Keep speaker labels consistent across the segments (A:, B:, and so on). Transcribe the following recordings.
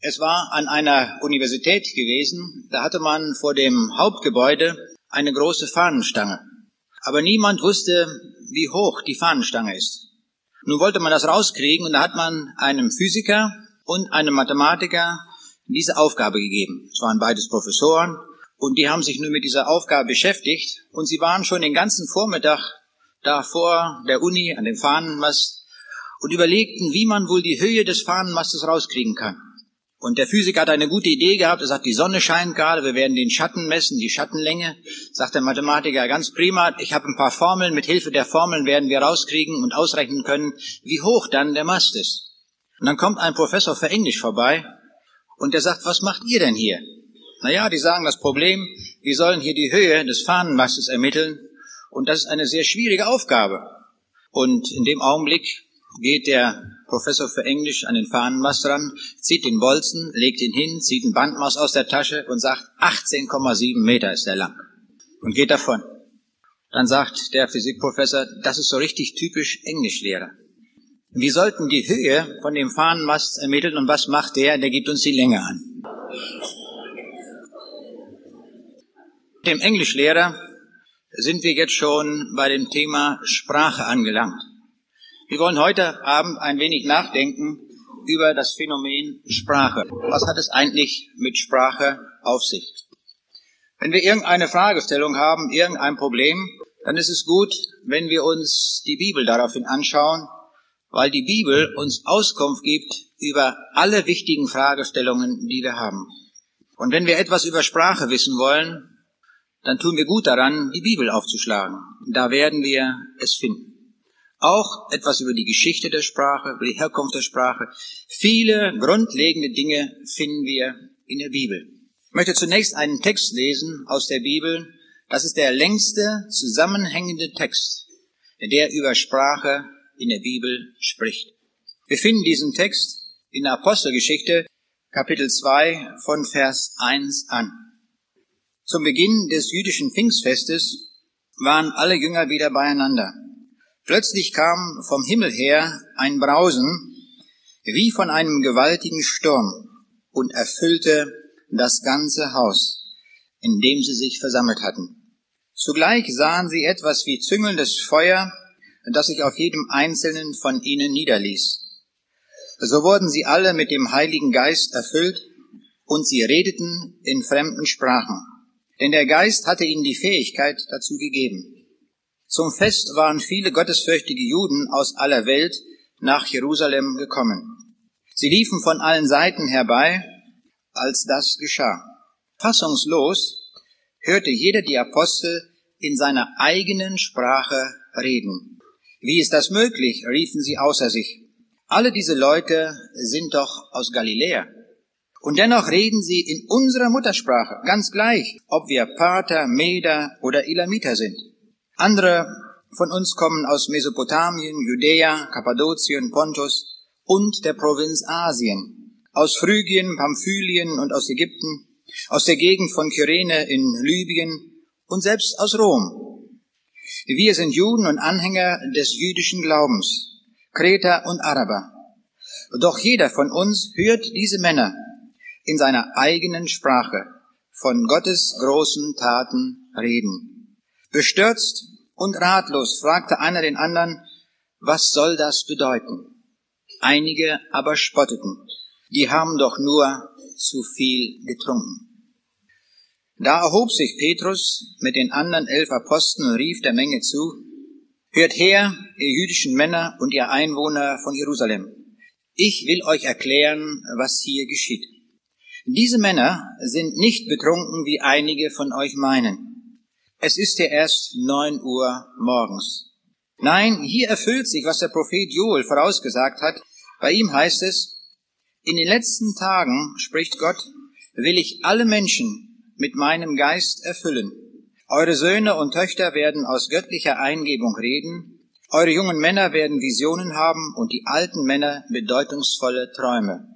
A: Es war an einer Universität gewesen, da hatte man vor dem Hauptgebäude eine große Fahnenstange. Aber niemand wusste, wie hoch die Fahnenstange ist. Nun wollte man das rauskriegen und da hat man einem Physiker und einem Mathematiker diese Aufgabe gegeben. Es waren beides Professoren und die haben sich nun mit dieser Aufgabe beschäftigt und sie waren schon den ganzen Vormittag da vor der Uni an dem Fahnenmast und überlegten, wie man wohl die Höhe des Fahnenmastes rauskriegen kann. Und der Physiker hat eine gute Idee gehabt. Er sagt, die Sonne scheint gerade, wir werden den Schatten messen, die Schattenlänge. Sagt der Mathematiker, ganz prima, ich habe ein paar Formeln, mit Hilfe der Formeln werden wir rauskriegen und ausrechnen können, wie hoch dann der Mast ist. Und dann kommt ein Professor für Englisch vorbei und der sagt, was macht ihr denn hier? Naja, die sagen das Problem, wir sollen hier die Höhe des Fahnenmastes ermitteln und das ist eine sehr schwierige Aufgabe. Und in dem Augenblick geht der Professor für Englisch an den Fahnenmast ran, zieht den Bolzen, legt ihn hin, zieht ein Bandmaß aus der Tasche und sagt, 18,7 Meter ist er lang. Und geht davon. Dann sagt der Physikprofessor, das ist so richtig typisch Englischlehrer. Wir sollten die Höhe von dem Fahnenmast ermitteln und was macht der? Der gibt uns die Länge an. Dem Englischlehrer sind wir jetzt schon bei dem Thema Sprache angelangt. Wir wollen heute Abend ein wenig nachdenken über das Phänomen Sprache. Was hat es eigentlich mit Sprache auf sich? Wenn wir irgendeine Fragestellung haben, irgendein Problem, dann ist es gut, wenn wir uns die Bibel daraufhin anschauen, weil die Bibel uns Auskunft gibt über alle wichtigen Fragestellungen, die wir haben. Und wenn wir etwas über Sprache wissen wollen, dann tun wir gut daran, die Bibel aufzuschlagen. Da werden wir es finden auch etwas über die Geschichte der Sprache, über die Herkunft der Sprache. Viele grundlegende Dinge finden wir in der Bibel. Ich möchte zunächst einen Text lesen aus der Bibel. Das ist der längste zusammenhängende Text, der über Sprache in der Bibel spricht. Wir finden diesen Text in der Apostelgeschichte Kapitel 2 von Vers 1 an. Zum Beginn des jüdischen Pfingstfestes waren alle Jünger wieder beieinander. Plötzlich kam vom Himmel her ein Brausen wie von einem gewaltigen Sturm und erfüllte das ganze Haus, in dem sie sich versammelt hatten. Zugleich sahen sie etwas wie züngelndes Feuer, das sich auf jedem einzelnen von ihnen niederließ. So wurden sie alle mit dem Heiligen Geist erfüllt und sie redeten in fremden Sprachen, denn der Geist hatte ihnen die Fähigkeit dazu gegeben. Zum Fest waren viele gottesfürchtige Juden aus aller Welt nach Jerusalem gekommen. Sie liefen von allen Seiten herbei, als das geschah. Fassungslos hörte jeder die Apostel in seiner eigenen Sprache reden. Wie ist das möglich? riefen sie außer sich. Alle diese Leute sind doch aus Galiläa. Und dennoch reden sie in unserer Muttersprache, ganz gleich, ob wir Pater, Meder oder Elamiter sind. Andere von uns kommen aus Mesopotamien, Judäa, Kappadokien, Pontus und der Provinz Asien, aus Phrygien, Pamphylien und aus Ägypten, aus der Gegend von Kyrene in Libyen und selbst aus Rom. Wir sind Juden und Anhänger des jüdischen Glaubens, Kreter und Araber. Doch jeder von uns hört diese Männer in seiner eigenen Sprache von Gottes großen Taten reden. Bestürzt und ratlos fragte einer den anderen, was soll das bedeuten? Einige aber spotteten, die haben doch nur zu viel getrunken. Da erhob sich Petrus mit den anderen elf Aposteln und rief der Menge zu, Hört her, ihr jüdischen Männer und ihr Einwohner von Jerusalem. Ich will euch erklären, was hier geschieht. Diese Männer sind nicht betrunken, wie einige von euch meinen. Es ist ja erst neun Uhr morgens. Nein, hier erfüllt sich, was der Prophet Joel vorausgesagt hat. Bei ihm heißt es, in den letzten Tagen, spricht Gott, will ich alle Menschen mit meinem Geist erfüllen. Eure Söhne und Töchter werden aus göttlicher Eingebung reden, eure jungen Männer werden Visionen haben und die alten Männer bedeutungsvolle Träume.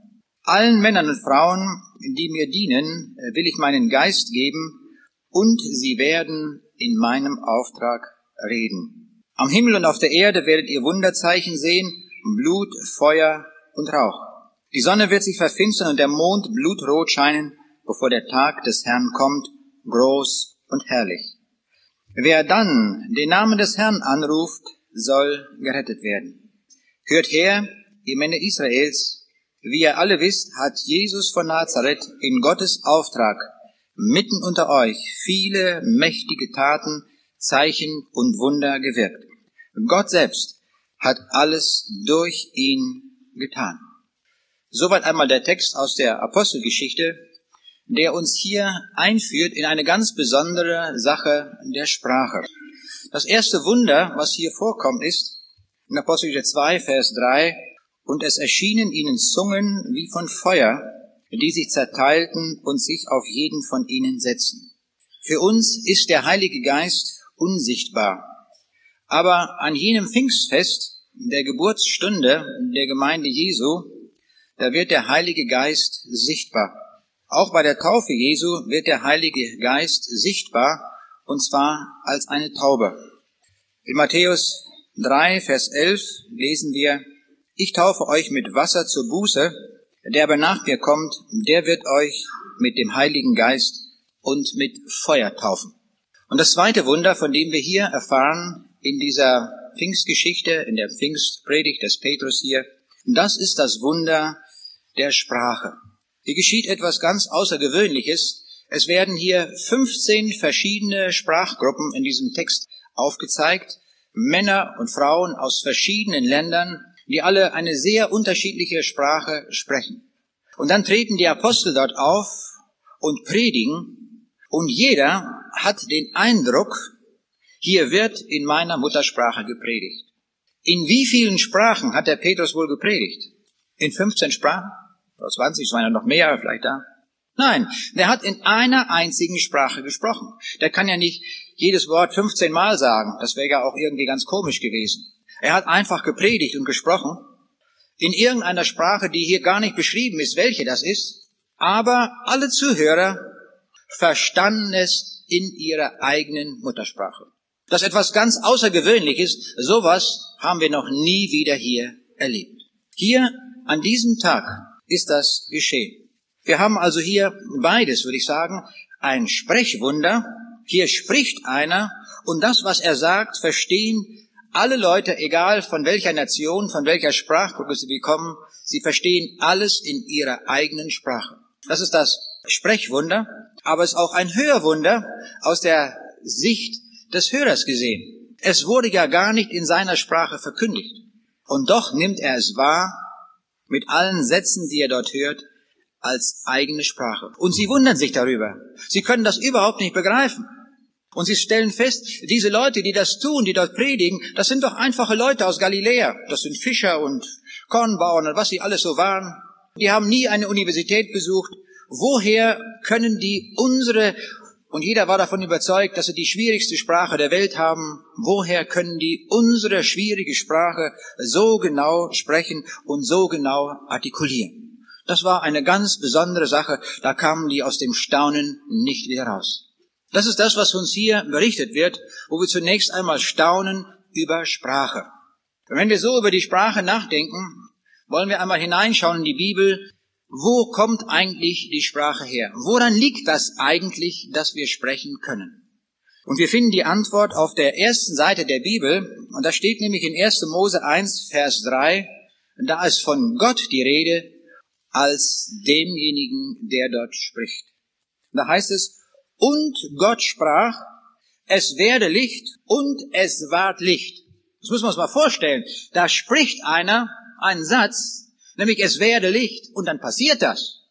A: Allen Männern und Frauen, die mir dienen, will ich meinen Geist geben, und sie werden in meinem Auftrag reden. Am Himmel und auf der Erde werdet ihr Wunderzeichen sehen, Blut, Feuer und Rauch. Die Sonne wird sich verfinstern und der Mond blutrot scheinen, bevor der Tag des Herrn kommt, groß und herrlich. Wer dann den Namen des Herrn anruft, soll gerettet werden. Hört her, ihr Männer Israels, wie ihr alle wisst, hat Jesus von Nazareth in Gottes Auftrag mitten unter euch viele mächtige Taten, Zeichen und Wunder gewirkt. Gott selbst hat alles durch ihn getan. Soweit einmal der Text aus der Apostelgeschichte, der uns hier einführt in eine ganz besondere Sache der Sprache. Das erste Wunder, was hier vorkommt, ist in Apostelgeschichte 2, Vers 3, und es erschienen ihnen Zungen wie von Feuer, die sich zerteilten und sich auf jeden von ihnen setzten. Für uns ist der Heilige Geist unsichtbar. Aber an jenem Pfingstfest, der Geburtsstunde der Gemeinde Jesu, da wird der Heilige Geist sichtbar. Auch bei der Taufe Jesu wird der Heilige Geist sichtbar, und zwar als eine Taube. In Matthäus 3, Vers 11 lesen wir, Ich taufe euch mit Wasser zur Buße, der aber nach mir kommt, der wird euch mit dem Heiligen Geist und mit Feuer taufen. Und das zweite Wunder, von dem wir hier erfahren in dieser Pfingstgeschichte, in der Pfingstpredigt des Petrus hier, das ist das Wunder der Sprache. Hier geschieht etwas ganz Außergewöhnliches. Es werden hier 15 verschiedene Sprachgruppen in diesem Text aufgezeigt. Männer und Frauen aus verschiedenen Ländern, die alle eine sehr unterschiedliche Sprache sprechen. Und dann treten die Apostel dort auf und predigen und jeder hat den Eindruck, hier wird in meiner Muttersprache gepredigt. In wie vielen Sprachen hat der Petrus wohl gepredigt? In 15 Sprachen? Oder 20, es waren ja noch mehr vielleicht da. Nein, der hat in einer einzigen Sprache gesprochen. Der kann ja nicht jedes Wort 15 Mal sagen. Das wäre ja auch irgendwie ganz komisch gewesen. Er hat einfach gepredigt und gesprochen. In irgendeiner Sprache, die hier gar nicht beschrieben ist, welche das ist. Aber alle Zuhörer verstanden es in ihrer eigenen Muttersprache. Das etwas ganz Außergewöhnliches. Sowas haben wir noch nie wieder hier erlebt. Hier an diesem Tag ist das geschehen. Wir haben also hier beides, würde ich sagen, ein Sprechwunder. Hier spricht einer und das, was er sagt, verstehen alle Leute, egal von welcher Nation, von welcher Sprachgruppe sie kommen, sie verstehen alles in ihrer eigenen Sprache. Das ist das Sprechwunder, aber es ist auch ein Hörwunder aus der Sicht des Hörers gesehen. Es wurde ja gar nicht in seiner Sprache verkündigt. Und doch nimmt er es wahr mit allen Sätzen, die er dort hört, als eigene Sprache. Und sie wundern sich darüber. Sie können das überhaupt nicht begreifen. Und sie stellen fest, diese Leute, die das tun, die dort predigen, das sind doch einfache Leute aus Galiläa. Das sind Fischer und Kornbauern und was sie alles so waren. Die haben nie eine Universität besucht. Woher können die unsere und jeder war davon überzeugt, dass sie die schwierigste Sprache der Welt haben. Woher können die unsere schwierige Sprache so genau sprechen und so genau artikulieren? Das war eine ganz besondere Sache. Da kamen die aus dem Staunen nicht wieder raus. Das ist das, was uns hier berichtet wird, wo wir zunächst einmal staunen über Sprache. Und wenn wir so über die Sprache nachdenken, wollen wir einmal hineinschauen in die Bibel, wo kommt eigentlich die Sprache her? Woran liegt das eigentlich, dass wir sprechen können? Und wir finden die Antwort auf der ersten Seite der Bibel, und da steht nämlich in 1. Mose 1, Vers 3, da ist von Gott die Rede als demjenigen, der dort spricht. Da heißt es, und Gott sprach, es werde Licht und es ward Licht. Das müssen wir uns mal vorstellen. Da spricht einer einen Satz, nämlich es werde Licht und dann passiert das.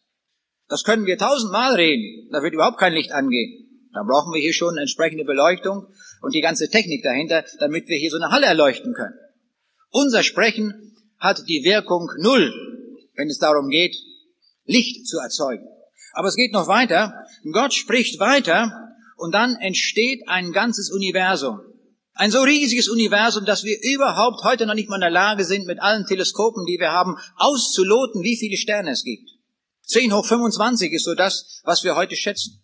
A: Das können wir tausendmal reden, da wird überhaupt kein Licht angehen. Da brauchen wir hier schon entsprechende Beleuchtung und die ganze Technik dahinter, damit wir hier so eine Halle erleuchten können. Unser Sprechen hat die Wirkung null, wenn es darum geht, Licht zu erzeugen. Aber es geht noch weiter. Gott spricht weiter und dann entsteht ein ganzes Universum. Ein so riesiges Universum, dass wir überhaupt heute noch nicht mal in der Lage sind, mit allen Teleskopen, die wir haben, auszuloten, wie viele Sterne es gibt. 10 hoch 25 ist so das, was wir heute schätzen.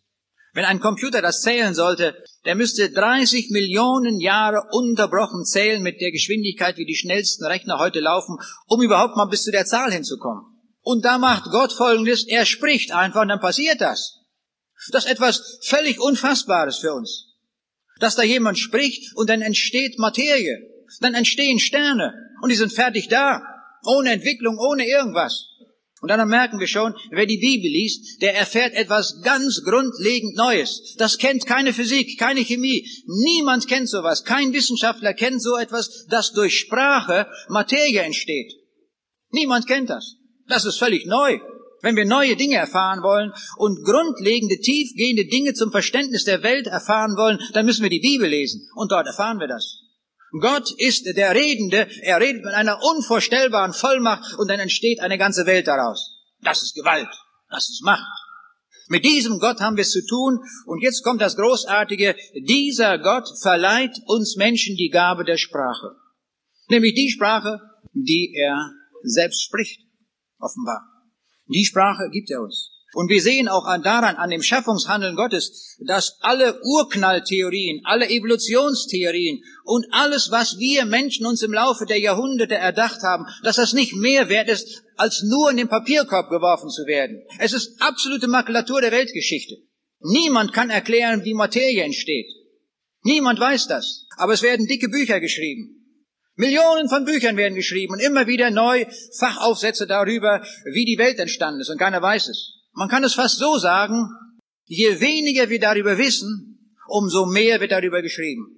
A: Wenn ein Computer das zählen sollte, der müsste 30 Millionen Jahre unterbrochen zählen mit der Geschwindigkeit, wie die schnellsten Rechner heute laufen, um überhaupt mal bis zu der Zahl hinzukommen. Und da macht Gott Folgendes, er spricht einfach und dann passiert das. Das ist etwas völlig Unfassbares für uns. Dass da jemand spricht und dann entsteht Materie, dann entstehen Sterne und die sind fertig da, ohne Entwicklung, ohne irgendwas. Und dann merken wir schon, wer die Bibel liest, der erfährt etwas ganz grundlegend Neues. Das kennt keine Physik, keine Chemie. Niemand kennt sowas. Kein Wissenschaftler kennt so etwas, dass durch Sprache Materie entsteht. Niemand kennt das. Das ist völlig neu. Wenn wir neue Dinge erfahren wollen und grundlegende, tiefgehende Dinge zum Verständnis der Welt erfahren wollen, dann müssen wir die Bibel lesen. Und dort erfahren wir das. Gott ist der Redende, er redet mit einer unvorstellbaren Vollmacht und dann entsteht eine ganze Welt daraus. Das ist Gewalt, das ist Macht. Mit diesem Gott haben wir es zu tun und jetzt kommt das Großartige, dieser Gott verleiht uns Menschen die Gabe der Sprache. Nämlich die Sprache, die er selbst spricht, offenbar. Die Sprache gibt er uns. Und wir sehen auch daran, an dem Schaffungshandeln Gottes, dass alle Urknalltheorien, alle Evolutionstheorien und alles, was wir Menschen uns im Laufe der Jahrhunderte erdacht haben, dass das nicht mehr wert ist, als nur in den Papierkorb geworfen zu werden. Es ist absolute Makulatur der Weltgeschichte. Niemand kann erklären, wie Materie entsteht. Niemand weiß das. Aber es werden dicke Bücher geschrieben. Millionen von Büchern werden geschrieben und immer wieder neu Fachaufsätze darüber, wie die Welt entstanden ist und keiner weiß es. Man kann es fast so sagen, je weniger wir darüber wissen, umso mehr wird darüber geschrieben.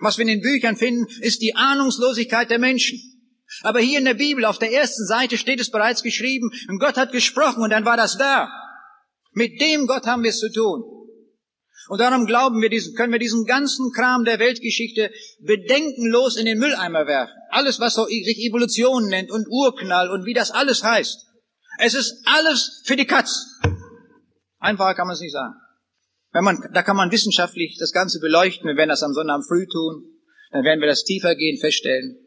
A: Was wir in den Büchern finden, ist die Ahnungslosigkeit der Menschen. Aber hier in der Bibel auf der ersten Seite steht es bereits geschrieben, Gott hat gesprochen und dann war das da. Mit dem Gott haben wir es zu tun. Und darum glauben wir diesen, können wir diesen ganzen Kram der Weltgeschichte bedenkenlos in den Mülleimer werfen. Alles, was so sich Evolution nennt und Urknall und wie das alles heißt. Es ist alles für die Katz. Einfacher kann man es nicht sagen. Wenn man, da kann man wissenschaftlich das Ganze beleuchten. Wir werden das am Sonntag früh tun. Dann werden wir das tiefergehend feststellen.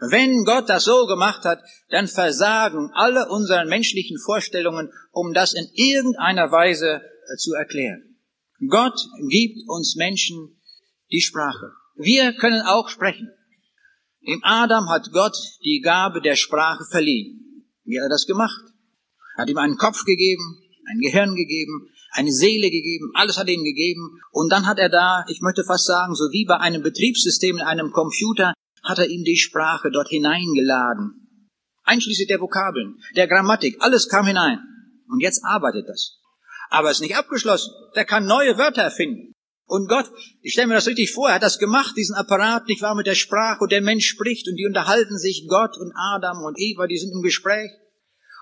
A: Wenn Gott das so gemacht hat, dann versagen alle unsere menschlichen Vorstellungen, um das in irgendeiner Weise äh, zu erklären. Gott gibt uns Menschen die Sprache. Wir können auch sprechen. Dem Adam hat Gott die Gabe der Sprache verliehen. Wie hat er das gemacht? hat ihm einen Kopf gegeben, ein Gehirn gegeben, eine Seele gegeben, alles hat er ihm gegeben. Und dann hat er da, ich möchte fast sagen, so wie bei einem Betriebssystem in einem Computer, hat er ihm die Sprache dort hineingeladen. Einschließlich der Vokabeln, der Grammatik, alles kam hinein. Und jetzt arbeitet das. Aber ist nicht abgeschlossen. Der kann neue Wörter erfinden. Und Gott, ich stelle mir das richtig vor, er hat das gemacht, diesen Apparat, nicht wahr, mit der Sprache, und der Mensch spricht, und die unterhalten sich, Gott und Adam und Eva, die sind im Gespräch.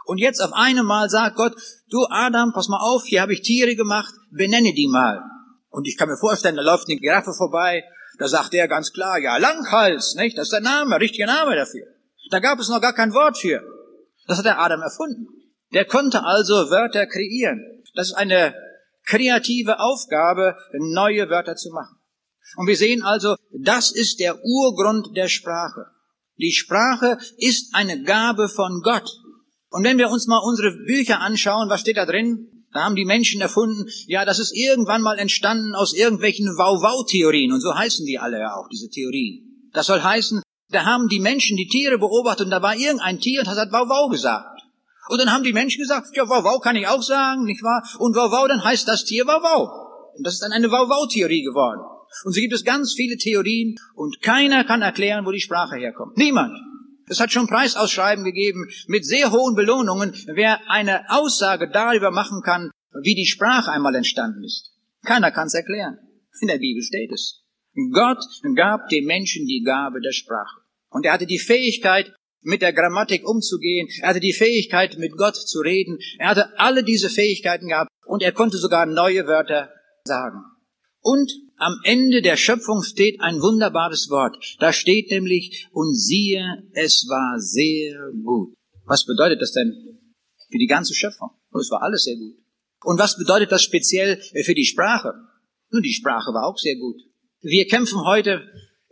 A: Und jetzt auf einmal sagt Gott, du Adam, pass mal auf, hier habe ich Tiere gemacht, benenne die mal. Und ich kann mir vorstellen, da läuft eine Giraffe vorbei, da sagt er ganz klar, ja, Langhals, nicht? Das ist der Name, richtiger Name dafür. Da gab es noch gar kein Wort für. Das hat der Adam erfunden. Der konnte also Wörter kreieren. Das ist eine kreative Aufgabe, neue Wörter zu machen. Und wir sehen also, das ist der Urgrund der Sprache. Die Sprache ist eine Gabe von Gott. Und wenn wir uns mal unsere Bücher anschauen, was steht da drin? Da haben die Menschen erfunden, ja, das ist irgendwann mal entstanden aus irgendwelchen Wow-Wow-Theorien. Und so heißen die alle ja auch, diese Theorien. Das soll heißen, da haben die Menschen die Tiere beobachtet und da war irgendein Tier und das hat Wow-Wow gesagt. Und dann haben die Menschen gesagt, ja, Wow-Wow kann ich auch sagen, nicht wahr? Und Wow-Wow, dann heißt das Tier Wow-Wow. Und das ist dann eine Wow-Wow-Theorie geworden. Und so gibt es ganz viele Theorien und keiner kann erklären, wo die Sprache herkommt. Niemand. Es hat schon Preisausschreiben gegeben mit sehr hohen Belohnungen, wer eine Aussage darüber machen kann, wie die Sprache einmal entstanden ist. Keiner kann es erklären. In der Bibel steht es. Gott gab dem Menschen die Gabe der Sprache. Und er hatte die Fähigkeit, mit der Grammatik umzugehen. Er hatte die Fähigkeit, mit Gott zu reden. Er hatte alle diese Fähigkeiten gehabt und er konnte sogar neue Wörter sagen. Und am Ende der Schöpfung steht ein wunderbares Wort. Da steht nämlich, und siehe, es war sehr gut. Was bedeutet das denn für die ganze Schöpfung? Es war alles sehr gut. Und was bedeutet das speziell für die Sprache? Nun, die Sprache war auch sehr gut. Wir kämpfen heute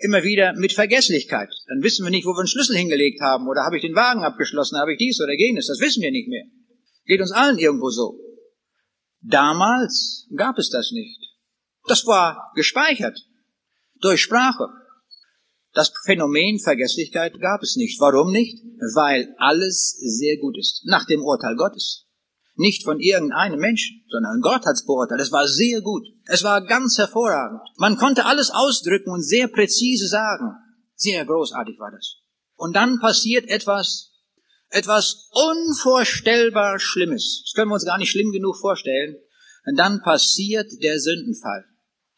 A: immer wieder mit Vergesslichkeit. Dann wissen wir nicht, wo wir den Schlüssel hingelegt haben oder habe ich den Wagen abgeschlossen, habe ich dies oder jenes. Das wissen wir nicht mehr. Geht uns allen irgendwo so. Damals gab es das nicht. Das war gespeichert durch Sprache. Das Phänomen Vergesslichkeit gab es nicht. Warum nicht? Weil alles sehr gut ist. Nach dem Urteil Gottes. Nicht von irgendeinem Menschen, sondern Gott hat's beurteilt. Es war sehr gut. Es war ganz hervorragend. Man konnte alles ausdrücken und sehr präzise sagen. Sehr großartig war das. Und dann passiert etwas, etwas unvorstellbar Schlimmes. Das können wir uns gar nicht schlimm genug vorstellen. Und dann passiert der Sündenfall.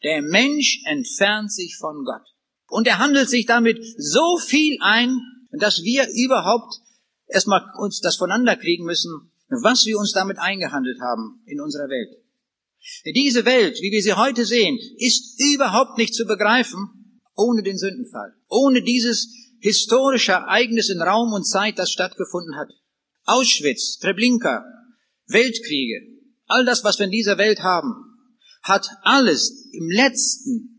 A: Der Mensch entfernt sich von Gott. Und er handelt sich damit so viel ein, dass wir überhaupt erstmal uns das voneinander kriegen müssen, was wir uns damit eingehandelt haben in unserer Welt. Diese Welt, wie wir sie heute sehen, ist überhaupt nicht zu begreifen ohne den Sündenfall, ohne dieses historische Ereignis in Raum und Zeit, das stattgefunden hat. Auschwitz, Treblinka, Weltkriege, all das, was wir in dieser Welt haben, hat alles im letzten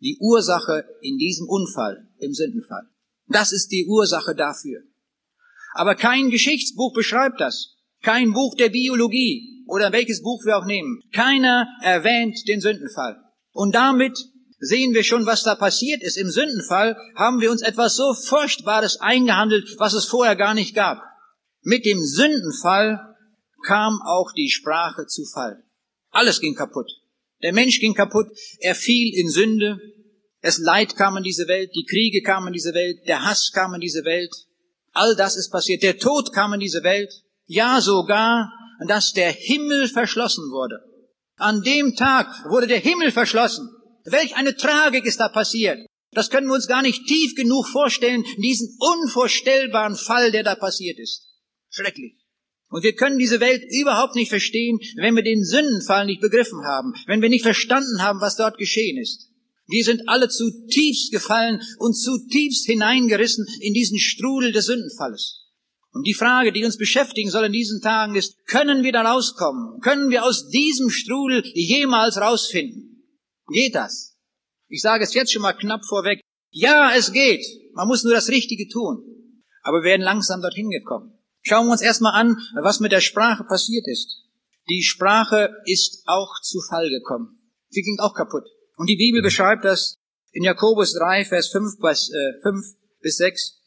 A: die Ursache in diesem Unfall, im Sündenfall. Das ist die Ursache dafür. Aber kein Geschichtsbuch beschreibt das. Kein Buch der Biologie oder welches Buch wir auch nehmen. Keiner erwähnt den Sündenfall. Und damit sehen wir schon, was da passiert ist. Im Sündenfall haben wir uns etwas so Furchtbares eingehandelt, was es vorher gar nicht gab. Mit dem Sündenfall kam auch die Sprache zu Fall. Alles ging kaputt. Der Mensch ging kaputt, er fiel in Sünde, das Leid kam in diese Welt, die Kriege kamen in diese Welt, der Hass kam in diese Welt, all das ist passiert, der Tod kam in diese Welt, ja sogar, dass der Himmel verschlossen wurde. An dem Tag wurde der Himmel verschlossen. Welch eine Tragik ist da passiert. Das können wir uns gar nicht tief genug vorstellen, diesen unvorstellbaren Fall, der da passiert ist. Schrecklich. Und wir können diese Welt überhaupt nicht verstehen, wenn wir den Sündenfall nicht begriffen haben, wenn wir nicht verstanden haben, was dort geschehen ist. Wir sind alle zutiefst gefallen und zutiefst hineingerissen in diesen Strudel des Sündenfalles. Und die Frage, die uns beschäftigen soll in diesen Tagen ist, können wir da rauskommen? Können wir aus diesem Strudel jemals rausfinden? Geht das? Ich sage es jetzt schon mal knapp vorweg. Ja, es geht. Man muss nur das Richtige tun. Aber wir werden langsam dorthin gekommen. Schauen wir uns erstmal an, was mit der Sprache passiert ist. Die Sprache ist auch zu Fall gekommen. Sie ging auch kaputt. Und die Bibel beschreibt das in Jakobus 3, Vers 5 bis, äh, 5 bis 6,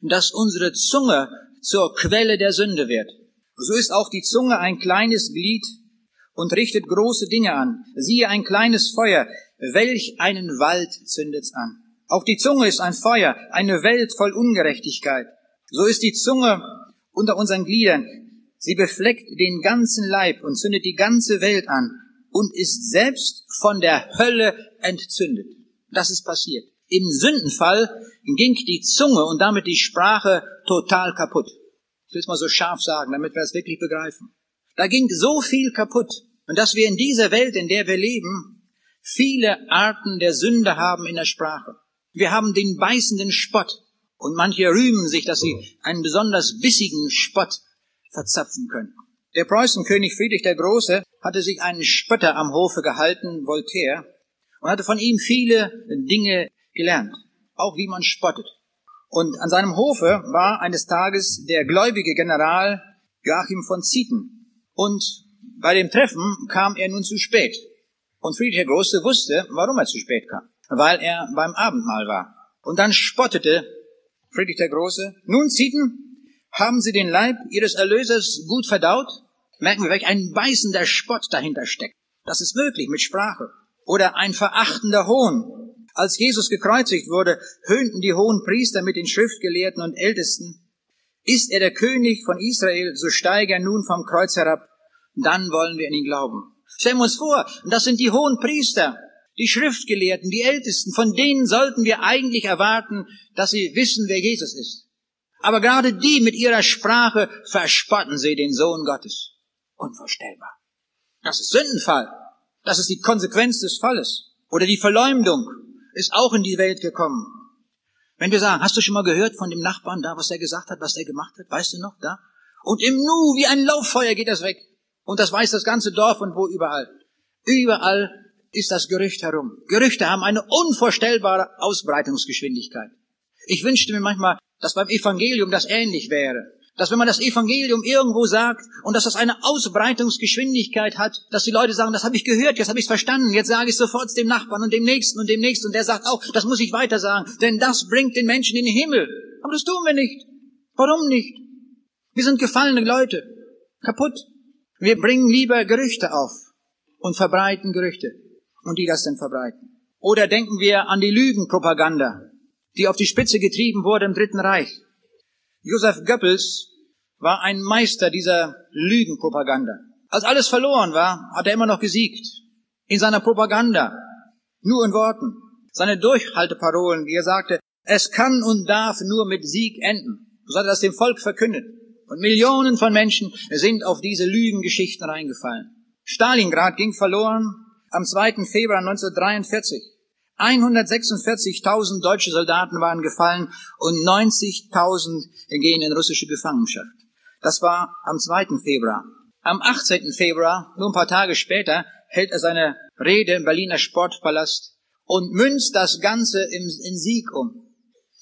A: dass unsere Zunge zur Quelle der Sünde wird. So ist auch die Zunge ein kleines Glied und richtet große Dinge an. Siehe ein kleines Feuer, welch einen Wald zündet's an. Auch die Zunge ist ein Feuer, eine Welt voll Ungerechtigkeit. So ist die Zunge unter unseren Gliedern. Sie befleckt den ganzen Leib und zündet die ganze Welt an und ist selbst von der Hölle entzündet. Das ist passiert. Im Sündenfall ging die Zunge und damit die Sprache total kaputt. Ich will es mal so scharf sagen, damit wir es wirklich begreifen. Da ging so viel kaputt. Und dass wir in dieser Welt, in der wir leben, viele Arten der Sünde haben in der Sprache. Wir haben den beißenden Spott. Und manche rühmen sich, dass sie einen besonders bissigen Spott verzapfen können. Der Preußenkönig Friedrich der Große hatte sich einen Spötter am Hofe gehalten, Voltaire, und hatte von ihm viele Dinge gelernt, auch wie man spottet. Und an seinem Hofe war eines Tages der gläubige General Joachim von Zieten. Und bei dem Treffen kam er nun zu spät. Und Friedrich der Große wusste, warum er zu spät kam. Weil er beim Abendmahl war. Und dann spottete Friedrich der Große, nun Zieten, haben Sie den Leib Ihres Erlösers gut verdaut? Merken wir, welch ein beißender Spott dahinter steckt. Das ist möglich mit Sprache. Oder ein verachtender Hohn. Als Jesus gekreuzigt wurde, höhnten die hohen Priester mit den Schriftgelehrten und Ältesten. Ist er der König von Israel, so steige er nun vom Kreuz herab, dann wollen wir an ihn glauben. Stellen wir uns vor, das sind die hohen Priester, die Schriftgelehrten, die Ältesten, von denen sollten wir eigentlich erwarten, dass sie wissen, wer Jesus ist. Aber gerade die mit ihrer Sprache verspotten sie den Sohn Gottes. Unvorstellbar. Das ist Sündenfall. Das ist die Konsequenz des Falles. Oder die Verleumdung ist auch in die Welt gekommen. Wenn wir sagen, hast du schon mal gehört von dem Nachbarn da, was er gesagt hat, was er gemacht hat? Weißt du noch da? Und im Nu, wie ein Lauffeuer geht das weg. Und das weiß das ganze Dorf und wo überall. Überall ist das Gerücht herum. Gerüchte haben eine unvorstellbare Ausbreitungsgeschwindigkeit. Ich wünschte mir manchmal, dass beim Evangelium das ähnlich wäre. Dass wenn man das Evangelium irgendwo sagt und dass das eine Ausbreitungsgeschwindigkeit hat, dass die Leute sagen, das habe ich gehört, jetzt habe ich es verstanden, jetzt sage ich es sofort dem Nachbarn und dem Nächsten und dem Nächsten und der sagt auch, das muss ich weiter sagen, denn das bringt den Menschen in den Himmel. Aber das tun wir nicht. Warum nicht? Wir sind gefallene Leute, kaputt. Wir bringen lieber Gerüchte auf und verbreiten Gerüchte und die das dann verbreiten. Oder denken wir an die Lügenpropaganda, die auf die Spitze getrieben wurde im Dritten Reich. Joseph Goebbels war ein Meister dieser Lügenpropaganda. Als alles verloren war, hat er immer noch gesiegt. In seiner Propaganda, nur in Worten. Seine Durchhalteparolen, wie er sagte, es kann und darf nur mit Sieg enden. So hat er das dem Volk verkündet. Und Millionen von Menschen sind auf diese Lügengeschichten reingefallen. Stalingrad ging verloren am 2. Februar 1943. 146.000 deutsche Soldaten waren gefallen und 90.000 gehen in russische Gefangenschaft. Das war am 2. Februar. Am 18. Februar, nur ein paar Tage später, hält er seine Rede im Berliner Sportpalast und münzt das Ganze in Sieg um.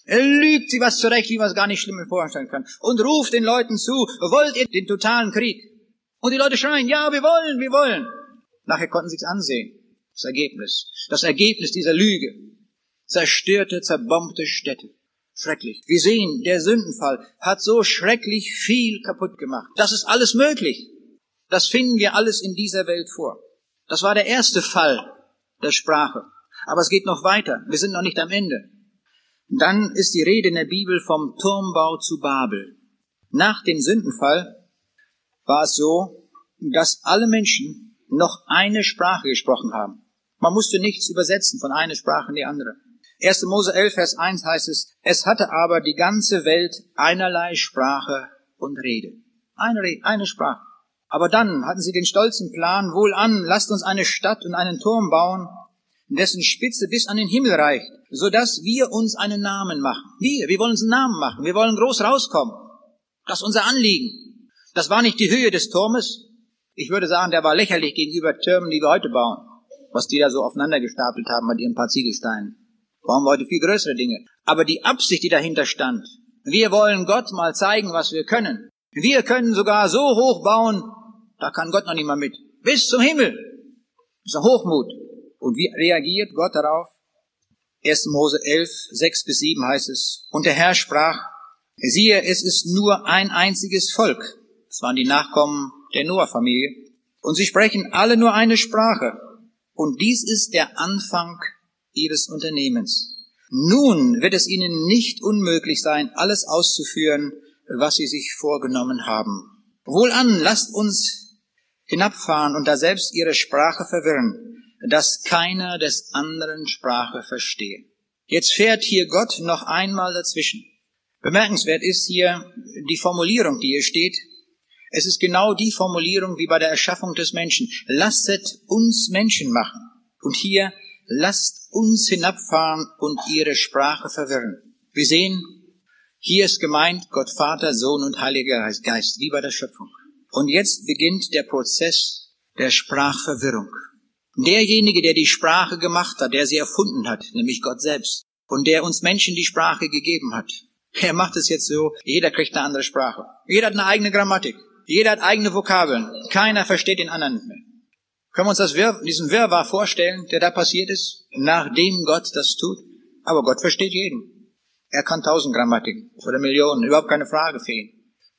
A: Er lügt sie was zurecht, wie man es gar nicht schlimmer vorstellen kann. Und ruft den Leuten zu, wollt ihr den totalen Krieg? Und die Leute schreien, ja, wir wollen, wir wollen. Nachher konnten sie es ansehen. Das Ergebnis. Das Ergebnis dieser Lüge. Zerstörte, zerbombte Städte. Schrecklich. Wir sehen, der Sündenfall hat so schrecklich viel kaputt gemacht. Das ist alles möglich. Das finden wir alles in dieser Welt vor. Das war der erste Fall der Sprache. Aber es geht noch weiter. Wir sind noch nicht am Ende. Dann ist die Rede in der Bibel vom Turmbau zu Babel. Nach dem Sündenfall war es so, dass alle Menschen noch eine Sprache gesprochen haben. Man musste nichts übersetzen von einer Sprache in die andere. 1. Mose 11, Vers 1 heißt es, es hatte aber die ganze Welt einerlei Sprache und Rede. Eine, eine Sprache. Aber dann hatten sie den stolzen Plan, wohl an, lasst uns eine Stadt und einen Turm bauen, dessen Spitze bis an den Himmel reicht, so dass wir uns einen Namen machen. Wir, wir wollen uns einen Namen machen. Wir wollen groß rauskommen. Das ist unser Anliegen. Das war nicht die Höhe des Turmes. Ich würde sagen, der war lächerlich gegenüber Türmen, die wir heute bauen was die da so aufeinander gestapelt haben mit ihren paar Ziegelsteinen. Brauchen wir heute viel größere Dinge. Aber die Absicht, die dahinter stand, wir wollen Gott mal zeigen, was wir können. Wir können sogar so hoch bauen, da kann Gott noch nicht mal mit. Bis zum Himmel. Das ist ein Hochmut. Und wie reagiert Gott darauf? 1. Mose 11, 6 bis 7 heißt es, und der Herr sprach, siehe, es ist nur ein einziges Volk. Das waren die Nachkommen der Noah-Familie. Und sie sprechen alle nur eine Sprache. Und dies ist der Anfang ihres Unternehmens. Nun wird es ihnen nicht unmöglich sein, alles auszuführen, was sie sich vorgenommen haben. Wohlan, lasst uns hinabfahren und da selbst ihre Sprache verwirren, dass keiner des anderen Sprache verstehe. Jetzt fährt hier Gott noch einmal dazwischen. Bemerkenswert ist hier die Formulierung, die hier steht, es ist genau die Formulierung wie bei der Erschaffung des Menschen. Lasset uns Menschen machen. Und hier, lasst uns hinabfahren und ihre Sprache verwirren. Wir sehen, hier ist gemeint Gott Vater, Sohn und Heiliger Geist, wie bei der Schöpfung. Und jetzt beginnt der Prozess der Sprachverwirrung. Derjenige, der die Sprache gemacht hat, der sie erfunden hat, nämlich Gott selbst, und der uns Menschen die Sprache gegeben hat, er macht es jetzt so, jeder kriegt eine andere Sprache. Jeder hat eine eigene Grammatik. Jeder hat eigene Vokabeln. Keiner versteht den anderen mehr. Können wir uns das Wir diesen Wirrwarr vorstellen, der da passiert ist, nachdem Gott das tut? Aber Gott versteht jeden. Er kann tausend Grammatiken oder Millionen, überhaupt keine Frage ihn.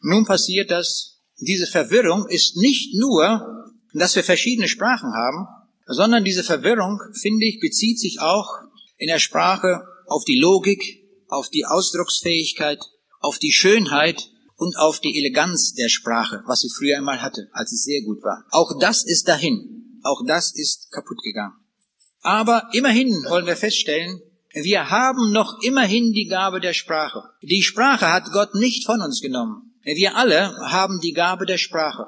A: Nun passiert das, diese Verwirrung ist nicht nur, dass wir verschiedene Sprachen haben, sondern diese Verwirrung, finde ich, bezieht sich auch in der Sprache auf die Logik, auf die Ausdrucksfähigkeit, auf die Schönheit und auf die Eleganz der Sprache, was sie früher einmal hatte, als es sehr gut war. Auch das ist dahin. Auch das ist kaputt gegangen. Aber immerhin wollen wir feststellen, wir haben noch immerhin die Gabe der Sprache. Die Sprache hat Gott nicht von uns genommen. Wir alle haben die Gabe der Sprache.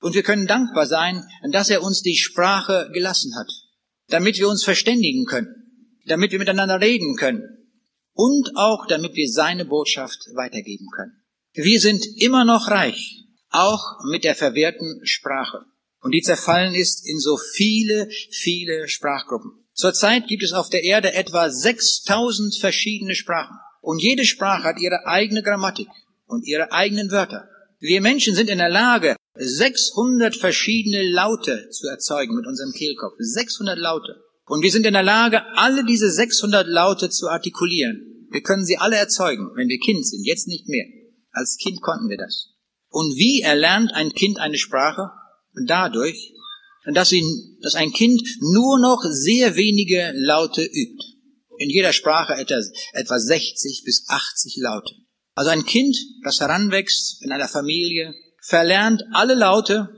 A: Und wir können dankbar sein, dass er uns die Sprache gelassen hat, damit wir uns verständigen können, damit wir miteinander reden können und auch damit wir seine Botschaft weitergeben können. Wir sind immer noch reich, auch mit der verwehrten Sprache. Und die zerfallen ist in so viele, viele Sprachgruppen. Zurzeit gibt es auf der Erde etwa 6000 verschiedene Sprachen. Und jede Sprache hat ihre eigene Grammatik, und ihre eigenen Wörter. Wir Menschen sind in der Lage, 600 verschiedene Laute zu erzeugen mit unserem Kehlkopf. 600 Laute. Und wir sind in der Lage, alle diese 600 Laute zu artikulieren. Wir können sie alle erzeugen, wenn wir Kind sind, jetzt nicht mehr. Als Kind konnten wir das. Und wie erlernt ein Kind eine Sprache? Dadurch, dass, ihn, dass ein Kind nur noch sehr wenige Laute übt. In jeder Sprache etwa, etwa 60 bis 80 Laute. Also ein Kind, das heranwächst in einer Familie, verlernt alle Laute,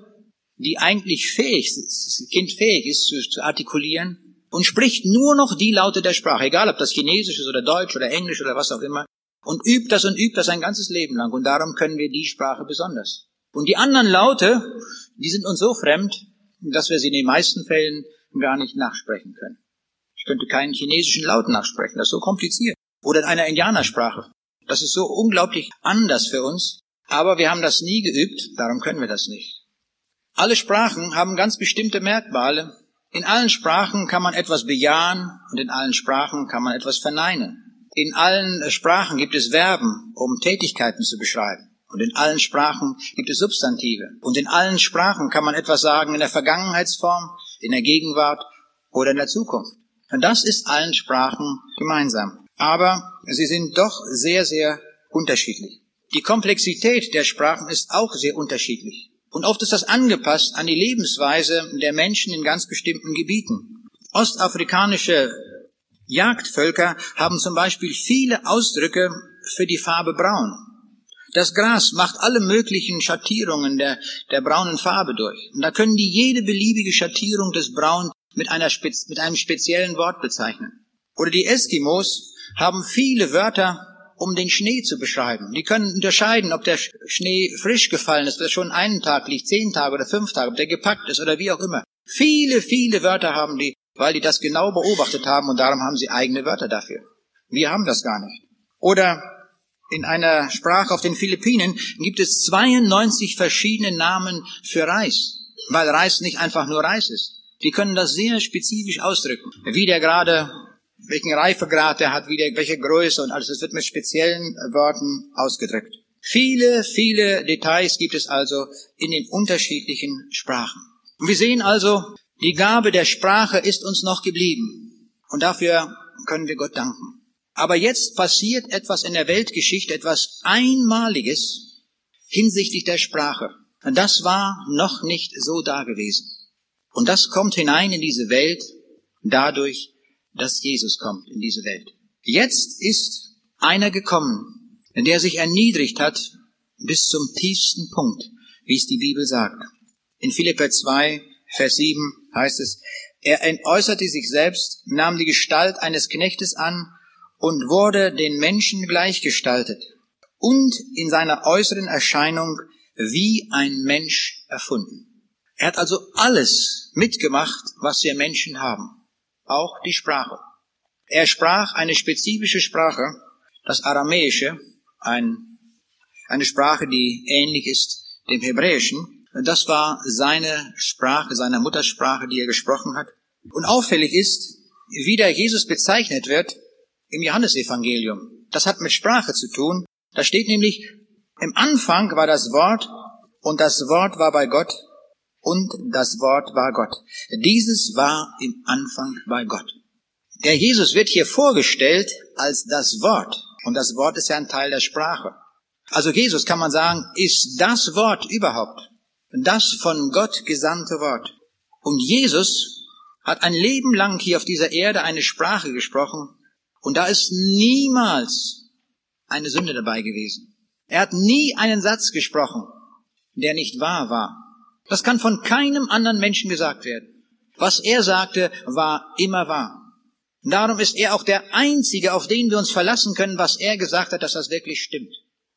A: die eigentlich fähig, das Kind fähig ist zu, zu artikulieren und spricht nur noch die Laute der Sprache, egal ob das Chinesisch ist oder Deutsch oder Englisch oder was auch immer, und übt das und übt das ein ganzes Leben lang. Und darum können wir die Sprache besonders. Und die anderen Laute, die sind uns so fremd, dass wir sie in den meisten Fällen gar nicht nachsprechen können. Ich könnte keinen chinesischen Laut nachsprechen, das ist so kompliziert. Oder in einer Indianersprache. Das ist so unglaublich anders für uns. Aber wir haben das nie geübt, darum können wir das nicht. Alle Sprachen haben ganz bestimmte Merkmale. In allen Sprachen kann man etwas bejahen und in allen Sprachen kann man etwas verneinen. In allen Sprachen gibt es Verben, um Tätigkeiten zu beschreiben. Und in allen Sprachen gibt es Substantive. Und in allen Sprachen kann man etwas sagen in der Vergangenheitsform, in der Gegenwart oder in der Zukunft. Und das ist allen Sprachen gemeinsam. Aber sie sind doch sehr, sehr unterschiedlich. Die Komplexität der Sprachen ist auch sehr unterschiedlich. Und oft ist das angepasst an die Lebensweise der Menschen in ganz bestimmten Gebieten. Ostafrikanische Jagdvölker haben zum Beispiel viele Ausdrücke für die Farbe braun. Das Gras macht alle möglichen Schattierungen der, der braunen Farbe durch. Und da können die jede beliebige Schattierung des Braun mit, einer Spez mit einem speziellen Wort bezeichnen. Oder die Eskimos haben viele Wörter, um den Schnee zu beschreiben. Die können unterscheiden, ob der Schnee frisch gefallen ist, ob er schon einen Tag liegt, zehn Tage oder fünf Tage, ob der gepackt ist oder wie auch immer. Viele, viele Wörter haben die, weil die das genau beobachtet haben und darum haben sie eigene Wörter dafür. Wir haben das gar nicht. Oder in einer Sprache auf den Philippinen gibt es 92 verschiedene Namen für Reis, weil Reis nicht einfach nur Reis ist. Die können das sehr spezifisch ausdrücken, wie der gerade, welchen Reifegrad der hat, wie der, welche Größe und alles. Das wird mit speziellen Worten ausgedrückt. Viele, viele Details gibt es also in den unterschiedlichen Sprachen. Und wir sehen also, die Gabe der Sprache ist uns noch geblieben. Und dafür können wir Gott danken. Aber jetzt passiert etwas in der Weltgeschichte, etwas Einmaliges hinsichtlich der Sprache. Das war noch nicht so da gewesen. Und das kommt hinein in diese Welt dadurch, dass Jesus kommt in diese Welt. Jetzt ist einer gekommen, der sich erniedrigt hat bis zum tiefsten Punkt, wie es die Bibel sagt. In Philipper 2, Vers 7 heißt es, er entäußerte sich selbst, nahm die Gestalt eines Knechtes an und wurde den Menschen gleichgestaltet und in seiner äußeren Erscheinung wie ein Mensch erfunden. Er hat also alles mitgemacht, was wir Menschen haben, auch die Sprache. Er sprach eine spezifische Sprache, das Aramäische, ein, eine Sprache, die ähnlich ist dem Hebräischen. Das war seine Sprache, seine Muttersprache, die er gesprochen hat. Und auffällig ist, wie der Jesus bezeichnet wird, im Johannesevangelium. Das hat mit Sprache zu tun. Da steht nämlich, im Anfang war das Wort und das Wort war bei Gott und das Wort war Gott. Dieses war im Anfang bei Gott. Der Jesus wird hier vorgestellt als das Wort und das Wort ist ja ein Teil der Sprache. Also Jesus kann man sagen, ist das Wort überhaupt, das von Gott gesandte Wort. Und Jesus hat ein Leben lang hier auf dieser Erde eine Sprache gesprochen, und da ist niemals eine Sünde dabei gewesen. Er hat nie einen Satz gesprochen, der nicht wahr war. Das kann von keinem anderen Menschen gesagt werden. Was er sagte, war immer wahr. Darum ist er auch der Einzige, auf den wir uns verlassen können, was er gesagt hat, dass das wirklich stimmt.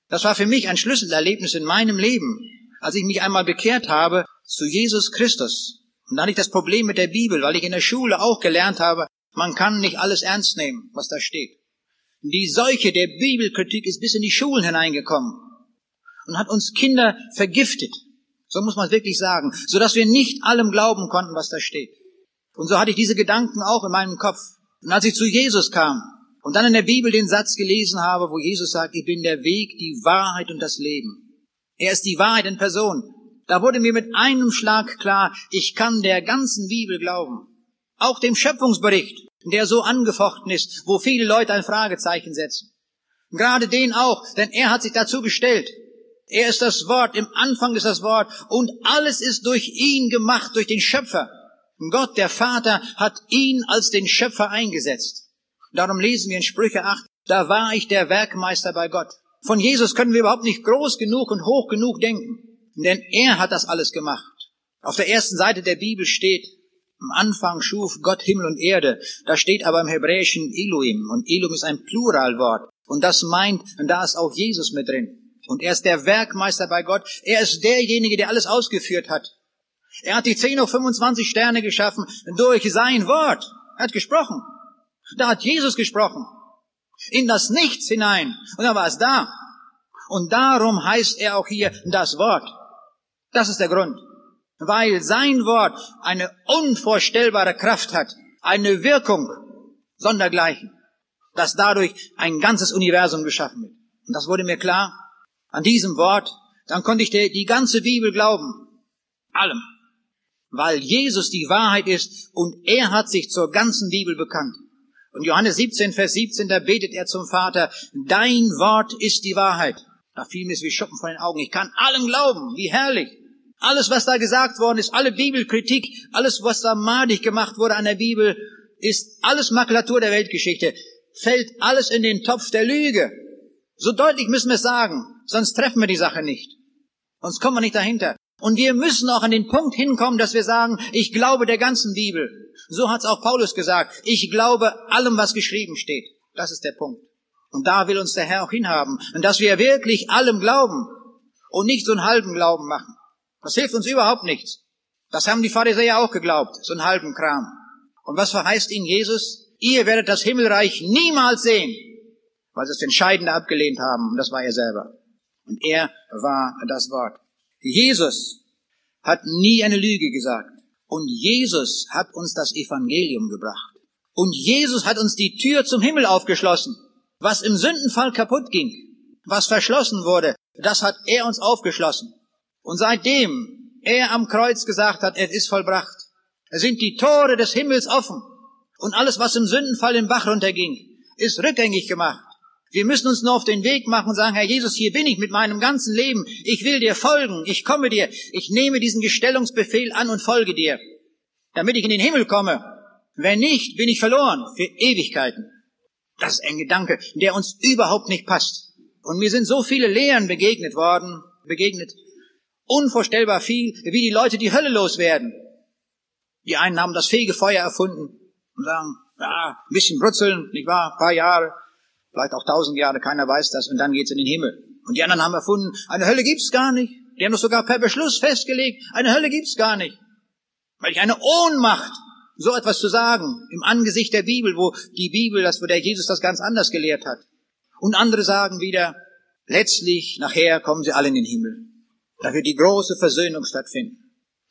A: Das war für mich ein Schlüsselerlebnis in meinem Leben, als ich mich einmal bekehrt habe zu Jesus Christus. Und dann hatte ich das Problem mit der Bibel, weil ich in der Schule auch gelernt habe, man kann nicht alles ernst nehmen, was da steht. Die Seuche der Bibelkritik ist bis in die Schulen hineingekommen und hat uns Kinder vergiftet. So muss man es wirklich sagen, so dass wir nicht allem glauben konnten, was da steht. Und so hatte ich diese Gedanken auch in meinem Kopf. Und als ich zu Jesus kam, und dann in der Bibel den Satz gelesen habe, wo Jesus sagt, ich bin der Weg, die Wahrheit und das Leben. Er ist die Wahrheit in Person. Da wurde mir mit einem Schlag klar, ich kann der ganzen Bibel glauben. Auch dem Schöpfungsbericht, der so angefochten ist, wo viele Leute ein Fragezeichen setzen. Gerade den auch, denn er hat sich dazu gestellt. Er ist das Wort, im Anfang ist das Wort und alles ist durch ihn gemacht, durch den Schöpfer. Gott, der Vater, hat ihn als den Schöpfer eingesetzt. Darum lesen wir in Sprüche 8, da war ich der Werkmeister bei Gott. Von Jesus können wir überhaupt nicht groß genug und hoch genug denken, denn er hat das alles gemacht. Auf der ersten Seite der Bibel steht, am Anfang schuf Gott Himmel und Erde. Da steht aber im Hebräischen Elohim und Elohim ist ein Pluralwort. Und das meint, und da ist auch Jesus mit drin. Und er ist der Werkmeister bei Gott. Er ist derjenige, der alles ausgeführt hat. Er hat die 10 hoch 25 Sterne geschaffen durch sein Wort. Er hat gesprochen. Da hat Jesus gesprochen. In das Nichts hinein. Und da war es da. Und darum heißt er auch hier das Wort. Das ist der Grund. Weil sein Wort eine unvorstellbare Kraft hat. Eine Wirkung sondergleichen. Dass dadurch ein ganzes Universum geschaffen wird. Und das wurde mir klar an diesem Wort. Dann konnte ich die ganze Bibel glauben. Allem weil Jesus die Wahrheit ist und er hat sich zur ganzen Bibel bekannt. Und Johannes 17, Vers 17, da betet er zum Vater, dein Wort ist die Wahrheit. Da fiel mir es wie Schuppen von den Augen. Ich kann allem glauben. Wie herrlich. Alles, was da gesagt worden ist, alle Bibelkritik, alles, was da madig gemacht wurde an der Bibel, ist alles Makulatur der Weltgeschichte. Fällt alles in den Topf der Lüge. So deutlich müssen wir es sagen, sonst treffen wir die Sache nicht. Sonst kommen wir nicht dahinter. Und wir müssen auch an den Punkt hinkommen, dass wir sagen, ich glaube der ganzen Bibel. So hat es auch Paulus gesagt. Ich glaube allem, was geschrieben steht. Das ist der Punkt. Und da will uns der Herr auch hinhaben. Und dass wir wirklich allem glauben und nicht so einen halben Glauben machen. Das hilft uns überhaupt nichts. Das haben die Pharisäer auch geglaubt, so einen halben Kram. Und was verheißt ihnen Jesus? Ihr werdet das Himmelreich niemals sehen, weil sie es entscheidend abgelehnt haben. Und das war er selber. Und er war das Wort. Jesus hat nie eine Lüge gesagt. Und Jesus hat uns das Evangelium gebracht. Und Jesus hat uns die Tür zum Himmel aufgeschlossen. Was im Sündenfall kaputt ging, was verschlossen wurde, das hat er uns aufgeschlossen. Und seitdem er am Kreuz gesagt hat, es ist vollbracht, sind die Tore des Himmels offen. Und alles, was im Sündenfall im Bach runterging, ist rückgängig gemacht. Wir müssen uns nur auf den Weg machen und sagen, Herr Jesus, hier bin ich mit meinem ganzen Leben. Ich will dir folgen. Ich komme dir. Ich nehme diesen Gestellungsbefehl an und folge dir, damit ich in den Himmel komme. Wenn nicht, bin ich verloren für Ewigkeiten. Das ist ein Gedanke, der uns überhaupt nicht passt. Und mir sind so viele Lehren begegnet worden, begegnet, unvorstellbar viel, wie die Leute die Hölle loswerden. Die einen haben das Fegefeuer erfunden und sagen, ja, ein bisschen brutzeln, nicht wahr, ein paar Jahre, vielleicht auch tausend Jahre, keiner weiß das, und dann geht's in den Himmel. Und die anderen haben erfunden, eine Hölle gibt's gar nicht. Die haben das sogar per Beschluss festgelegt, eine Hölle gibt's gar nicht. Weil ich eine Ohnmacht, so etwas zu sagen, im Angesicht der Bibel, wo die Bibel, das, wo der Jesus das ganz anders gelehrt hat. Und andere sagen wieder, letztlich, nachher kommen sie alle in den Himmel. Da wird die große Versöhnung stattfinden.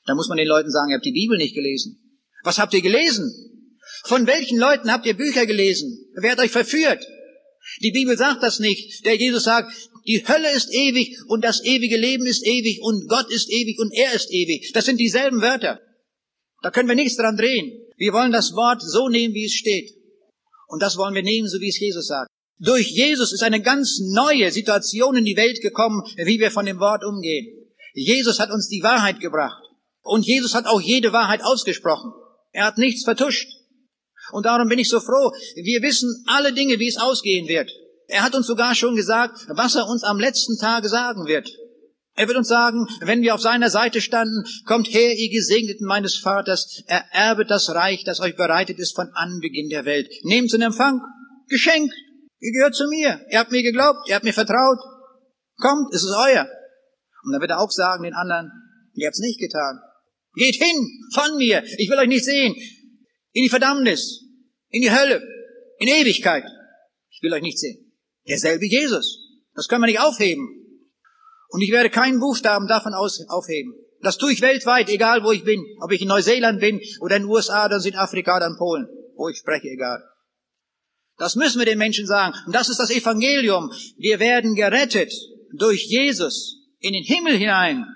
A: Da muss man den Leuten sagen, ihr habt die Bibel nicht gelesen. Was habt ihr gelesen? Von welchen Leuten habt ihr Bücher gelesen? Wer hat euch verführt? Die Bibel sagt das nicht. Der Jesus sagt, die Hölle ist ewig und das ewige Leben ist ewig und Gott ist ewig und er ist ewig. Das sind dieselben Wörter. Da können wir nichts dran drehen. Wir wollen das Wort so nehmen, wie es steht. Und das wollen wir nehmen, so wie es Jesus sagt. Durch Jesus ist eine ganz neue Situation in die Welt gekommen, wie wir von dem Wort umgehen. Jesus hat uns die Wahrheit gebracht. Und Jesus hat auch jede Wahrheit ausgesprochen. Er hat nichts vertuscht. Und darum bin ich so froh. Wir wissen alle Dinge, wie es ausgehen wird. Er hat uns sogar schon gesagt, was er uns am letzten Tage sagen wird. Er wird uns sagen, wenn wir auf seiner Seite standen, kommt her, ihr Gesegneten meines Vaters, ererbet das Reich, das euch bereitet ist von Anbeginn der Welt. Nehmt in Empfang, Geschenk, ihr gehört zu mir, ihr habt mir geglaubt, ihr habt mir vertraut. Kommt, es ist euer. Und dann wird er auch sagen den anderen, ihr habt's nicht getan. Geht hin von mir, ich will euch nicht sehen in die Verdammnis, in die Hölle, in Ewigkeit. Ich will euch nicht sehen. Derselbe Jesus. Das können wir nicht aufheben. Und ich werde keinen Buchstaben davon aufheben. Das tue ich weltweit, egal wo ich bin. Ob ich in Neuseeland bin oder in den USA oder Südafrika oder in Polen. Wo ich spreche, egal. Das müssen wir den Menschen sagen. Und das ist das Evangelium. Wir werden gerettet durch Jesus in den Himmel hinein.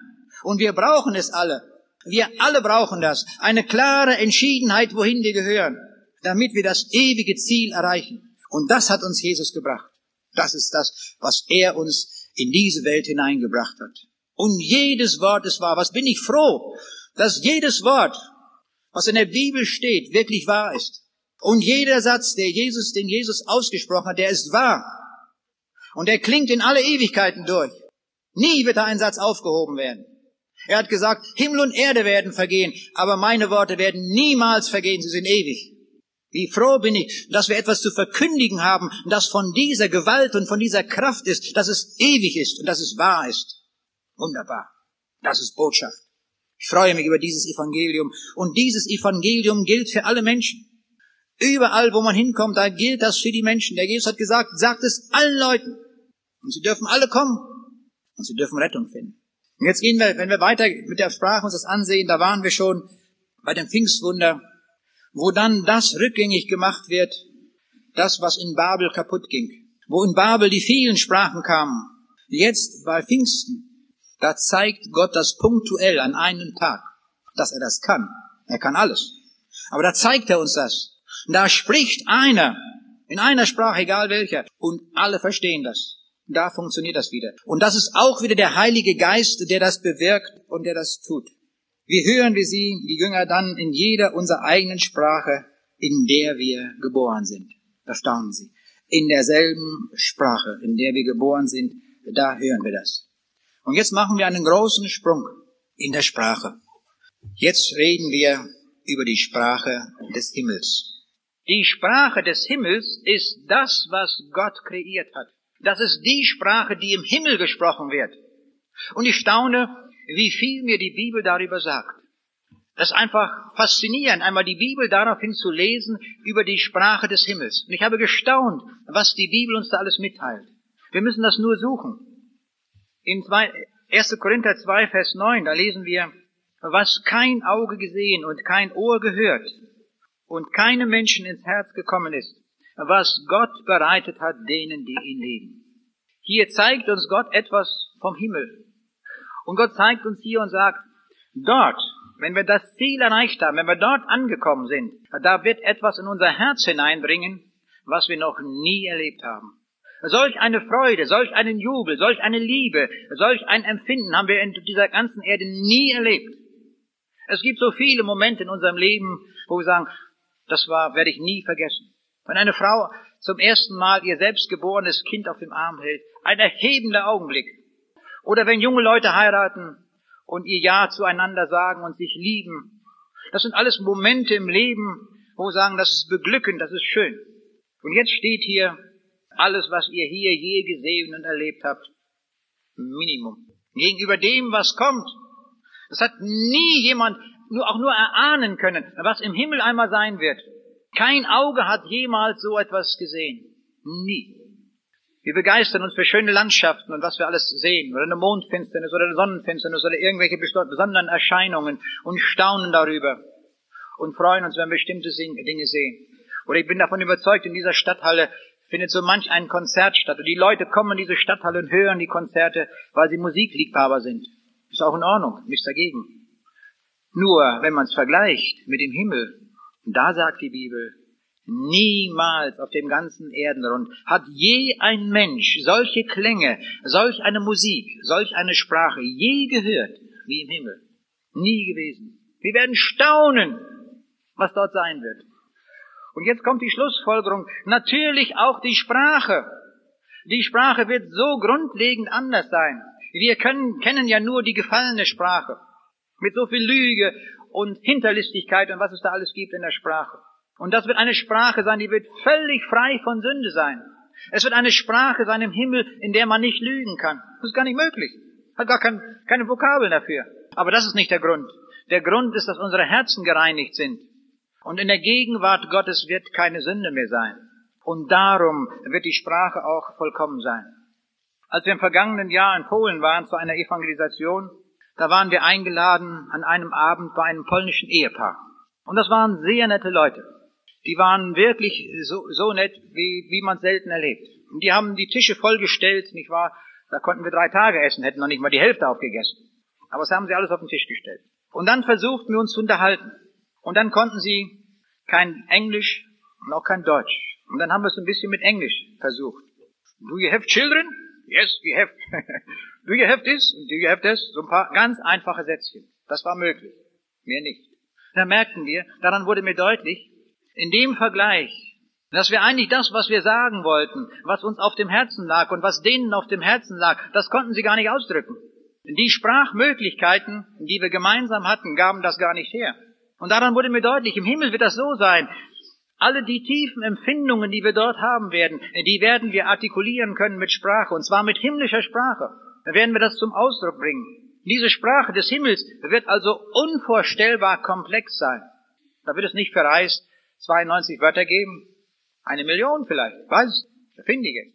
A: Und wir brauchen es alle. Wir alle brauchen das. Eine klare Entschiedenheit, wohin wir gehören, damit wir das ewige Ziel erreichen. Und das hat uns Jesus gebracht. Das ist das, was er uns in diese Welt hineingebracht hat. Und jedes Wort ist wahr. Was bin ich froh, dass jedes Wort, was in der Bibel steht, wirklich wahr ist. Und jeder Satz, der Jesus, den Jesus ausgesprochen hat, der ist wahr. Und er klingt in alle Ewigkeiten durch. Nie wird da ein Satz aufgehoben werden. Er hat gesagt, Himmel und Erde werden vergehen, aber meine Worte werden niemals vergehen, sie sind ewig. Wie froh bin ich, dass wir etwas zu verkündigen haben, das von dieser Gewalt und von dieser Kraft ist, dass es ewig ist und dass es wahr ist. Wunderbar. Das ist Botschaft. Ich freue mich über dieses Evangelium. Und dieses Evangelium gilt für alle Menschen. Überall, wo man hinkommt, da gilt das für die Menschen. Der Jesus hat gesagt, sagt es allen Leuten. Und sie dürfen alle kommen. Und sie dürfen Rettung finden. Und jetzt gehen wir, wenn wir weiter mit der Sprache uns das ansehen, da waren wir schon bei dem Pfingstwunder, wo dann das rückgängig gemacht wird, das, was in Babel kaputt ging. Wo in Babel die vielen Sprachen kamen. Jetzt bei Pfingsten, da zeigt Gott das punktuell an einem Tag, dass er das kann. Er kann alles. Aber da zeigt er uns das. Da spricht einer in einer Sprache, egal welcher, und alle verstehen das. Da funktioniert das wieder. Und das ist auch wieder der Heilige Geist, der das bewirkt und der das tut. Wir hören wie sie, die Jünger, dann in jeder unserer eigenen Sprache, in der wir geboren sind. Da staunen sie. In derselben Sprache, in der wir geboren sind, da hören wir das. Und jetzt machen wir einen großen Sprung in der Sprache. Jetzt reden wir über die Sprache des Himmels. Die Sprache des Himmels ist das, was Gott kreiert hat. Das ist die Sprache, die im Himmel gesprochen wird. Und ich staune, wie viel mir die Bibel darüber sagt. Das ist einfach faszinierend, einmal die Bibel daraufhin zu lesen über die Sprache des Himmels. Und ich habe gestaunt, was die Bibel uns da alles mitteilt. Wir müssen das nur suchen. In 1. Korinther 2, Vers 9, da lesen wir, was kein Auge gesehen und kein Ohr gehört und keinem Menschen ins Herz gekommen ist, was Gott bereitet hat denen, die ihn lieben. Hier zeigt uns Gott etwas vom Himmel. Und Gott zeigt uns hier und sagt, dort, wenn wir das Ziel erreicht haben, wenn wir dort angekommen sind, da wird etwas in unser Herz hineinbringen, was wir noch nie erlebt haben. Solch eine Freude, solch einen Jubel, solch eine Liebe, solch ein Empfinden haben wir in dieser ganzen Erde nie erlebt. Es gibt so viele Momente in unserem Leben, wo wir sagen, das war, werde ich nie vergessen. Wenn eine Frau zum ersten Mal ihr selbstgeborenes Kind auf dem Arm hält, ein erhebender Augenblick. Oder wenn junge Leute heiraten und ihr Ja zueinander sagen und sich lieben. Das sind alles Momente im Leben, wo wir sagen, das ist beglückend, das ist schön. Und jetzt steht hier alles, was ihr hier je gesehen und erlebt habt. Minimum. Gegenüber dem, was kommt. Das hat nie jemand nur, auch nur erahnen können, was im Himmel einmal sein wird. Kein Auge hat jemals so etwas gesehen. Nie. Wir begeistern uns für schöne Landschaften und was wir alles sehen, oder eine Mondfinsternis oder eine Sonnenfinsternis oder irgendwelche besonderen Erscheinungen und staunen darüber und freuen uns, wenn wir bestimmte Dinge sehen. Oder ich bin davon überzeugt, in dieser Stadthalle findet so manch ein Konzert statt. Und die Leute kommen in diese Stadthalle und hören die Konzerte, weil sie Musikliebhaber sind. Ist auch in Ordnung, nichts dagegen. Nur, wenn man es vergleicht mit dem Himmel, da sagt die Bibel, niemals auf dem ganzen Erdenrund hat je ein Mensch solche Klänge, solch eine Musik, solch eine Sprache je gehört wie im Himmel. Nie gewesen. Wir werden staunen, was dort sein wird. Und jetzt kommt die Schlussfolgerung. Natürlich auch die Sprache. Die Sprache wird so grundlegend anders sein. Wir können, kennen ja nur die gefallene Sprache. Mit so viel Lüge und Hinterlistigkeit und was es da alles gibt in der Sprache. Und das wird eine Sprache sein, die wird völlig frei von Sünde sein. Es wird eine Sprache sein im Himmel, in der man nicht lügen kann. Das ist gar nicht möglich. Hat gar kein, keine Vokabeln dafür. Aber das ist nicht der Grund. Der Grund ist, dass unsere Herzen gereinigt sind. Und in der Gegenwart Gottes wird keine Sünde mehr sein. Und darum wird die Sprache auch vollkommen sein. Als wir im vergangenen Jahr in Polen waren zu einer Evangelisation, da waren wir eingeladen an einem Abend bei einem polnischen Ehepaar. Und das waren sehr nette Leute. die waren wirklich so, so nett, wie, wie man selten erlebt. Und die haben die Tische vollgestellt, nicht wahr? Da konnten wir drei Tage essen, hätten noch nicht mal die Hälfte aufgegessen. Aber das haben sie alles auf den Tisch gestellt. Und dann versuchten wir uns zu unterhalten. Und dann konnten sie kein Englisch und auch kein Deutsch. Und dann haben wir es ein bisschen mit Englisch versucht. Do you have children? Yes, we have. Do you have this? Do you have this? So ein paar ganz einfache Sätzchen. Das war möglich. Mehr nicht. Da merkten wir, daran wurde mir deutlich, in dem Vergleich, dass wir eigentlich das, was wir sagen wollten, was uns auf dem Herzen lag und was denen auf dem Herzen lag, das konnten sie gar nicht ausdrücken. Die Sprachmöglichkeiten, die wir gemeinsam hatten, gaben das gar nicht her. Und daran wurde mir deutlich, im Himmel wird das so sein. Alle die tiefen Empfindungen, die wir dort haben werden, die werden wir artikulieren können mit Sprache, und zwar mit himmlischer Sprache. Da werden wir das zum Ausdruck bringen. Diese Sprache des Himmels wird also unvorstellbar komplex sein. Da wird es nicht verreist 92 Wörter geben, eine Million vielleicht, weiß, finde ich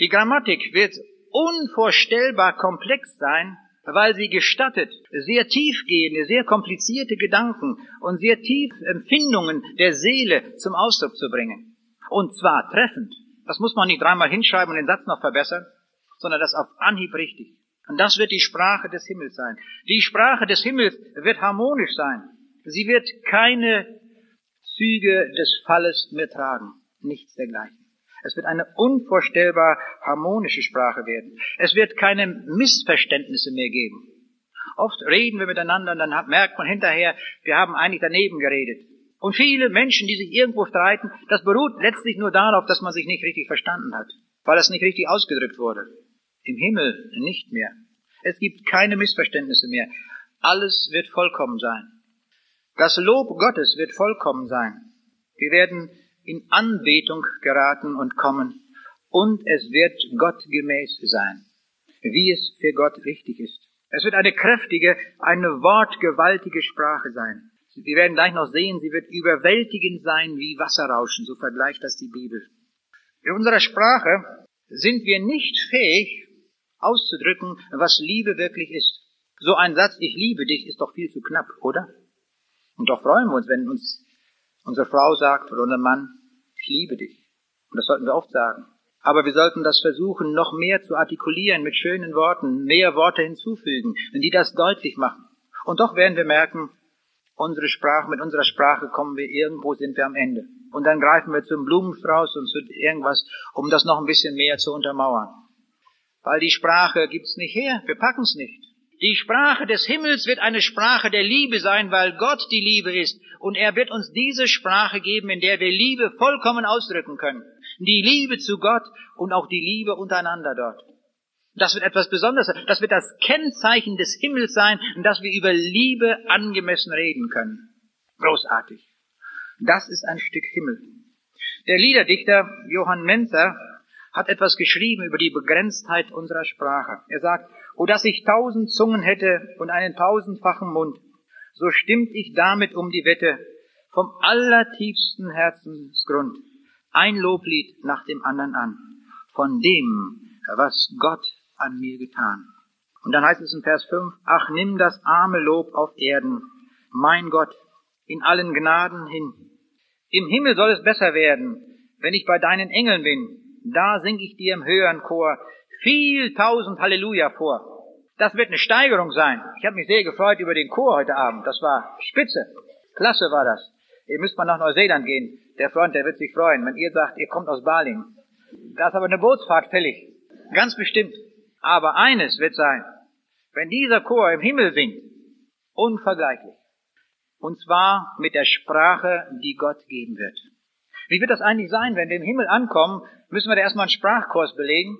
A: Die Grammatik wird unvorstellbar komplex sein, weil sie gestattet, sehr tiefgehende, sehr komplizierte Gedanken und sehr tief Empfindungen der Seele zum Ausdruck zu bringen. Und zwar treffend. Das muss man nicht dreimal hinschreiben und den Satz noch verbessern, sondern das auf Anhieb richtig. Und das wird die Sprache des Himmels sein. Die Sprache des Himmels wird harmonisch sein. Sie wird keine Züge des Falles mehr tragen. Nichts dergleichen. Es wird eine unvorstellbar harmonische Sprache werden. Es wird keine Missverständnisse mehr geben. Oft reden wir miteinander und dann merkt man hinterher, wir haben eigentlich daneben geredet. Und viele Menschen, die sich irgendwo streiten, das beruht letztlich nur darauf, dass man sich nicht richtig verstanden hat, weil es nicht richtig ausgedrückt wurde. Im Himmel nicht mehr. Es gibt keine Missverständnisse mehr. Alles wird vollkommen sein. Das Lob Gottes wird vollkommen sein. Wir werden in Anbetung geraten und kommen, und es wird gottgemäß sein, wie es für Gott richtig ist. Es wird eine kräftige, eine wortgewaltige Sprache sein. Wir werden gleich noch sehen, sie wird überwältigend sein wie Wasserrauschen, so vergleicht das die Bibel. In unserer Sprache sind wir nicht fähig auszudrücken, was Liebe wirklich ist. So ein Satz, ich liebe dich, ist doch viel zu knapp, oder? Und doch freuen wir uns, wenn uns unsere Frau sagt oder unser Mann, ich liebe dich. Und das sollten wir oft sagen. Aber wir sollten das versuchen, noch mehr zu artikulieren mit schönen Worten, mehr Worte hinzufügen, die das deutlich machen. Und doch werden wir merken, unsere Sprache, mit unserer Sprache kommen wir irgendwo, sind wir am Ende. Und dann greifen wir zum Blumenstrauß und zu irgendwas, um das noch ein bisschen mehr zu untermauern. Weil die Sprache gibt's nicht her, wir packen's nicht. Die Sprache des Himmels wird eine Sprache der Liebe sein, weil Gott die Liebe ist. Und er wird uns diese Sprache geben, in der wir Liebe vollkommen ausdrücken können. Die Liebe zu Gott und auch die Liebe untereinander dort. Das wird etwas Besonderes. Das wird das Kennzeichen des Himmels sein, dass wir über Liebe angemessen reden können. Großartig. Das ist ein Stück Himmel. Der Liederdichter Johann Menzer hat etwas geschrieben über die Begrenztheit unserer Sprache. Er sagt, O dass ich tausend Zungen hätte und einen tausendfachen Mund, so stimmt ich damit um die Wette vom allertiefsten Herzensgrund ein Loblied nach dem anderen an, von dem, was Gott an mir getan. Und dann heißt es in Vers 5, ach nimm das arme Lob auf Erden, mein Gott, in allen Gnaden hin. Im Himmel soll es besser werden, wenn ich bei deinen Engeln bin, da sing ich dir im höheren Chor viel tausend Halleluja vor. Das wird eine Steigerung sein. Ich habe mich sehr gefreut über den Chor heute Abend. Das war spitze. Klasse war das. Ihr müsst mal nach Neuseeland gehen. Der Freund, der wird sich freuen, wenn ihr sagt, ihr kommt aus Baling. Da ist aber eine Bootsfahrt fällig. Ganz bestimmt. Aber eines wird sein, wenn dieser Chor im Himmel singt, unvergleichlich. Und zwar mit der Sprache, die Gott geben wird. Wie wird das eigentlich sein, wenn wir im Himmel ankommen? Müssen wir da erstmal einen Sprachkurs belegen?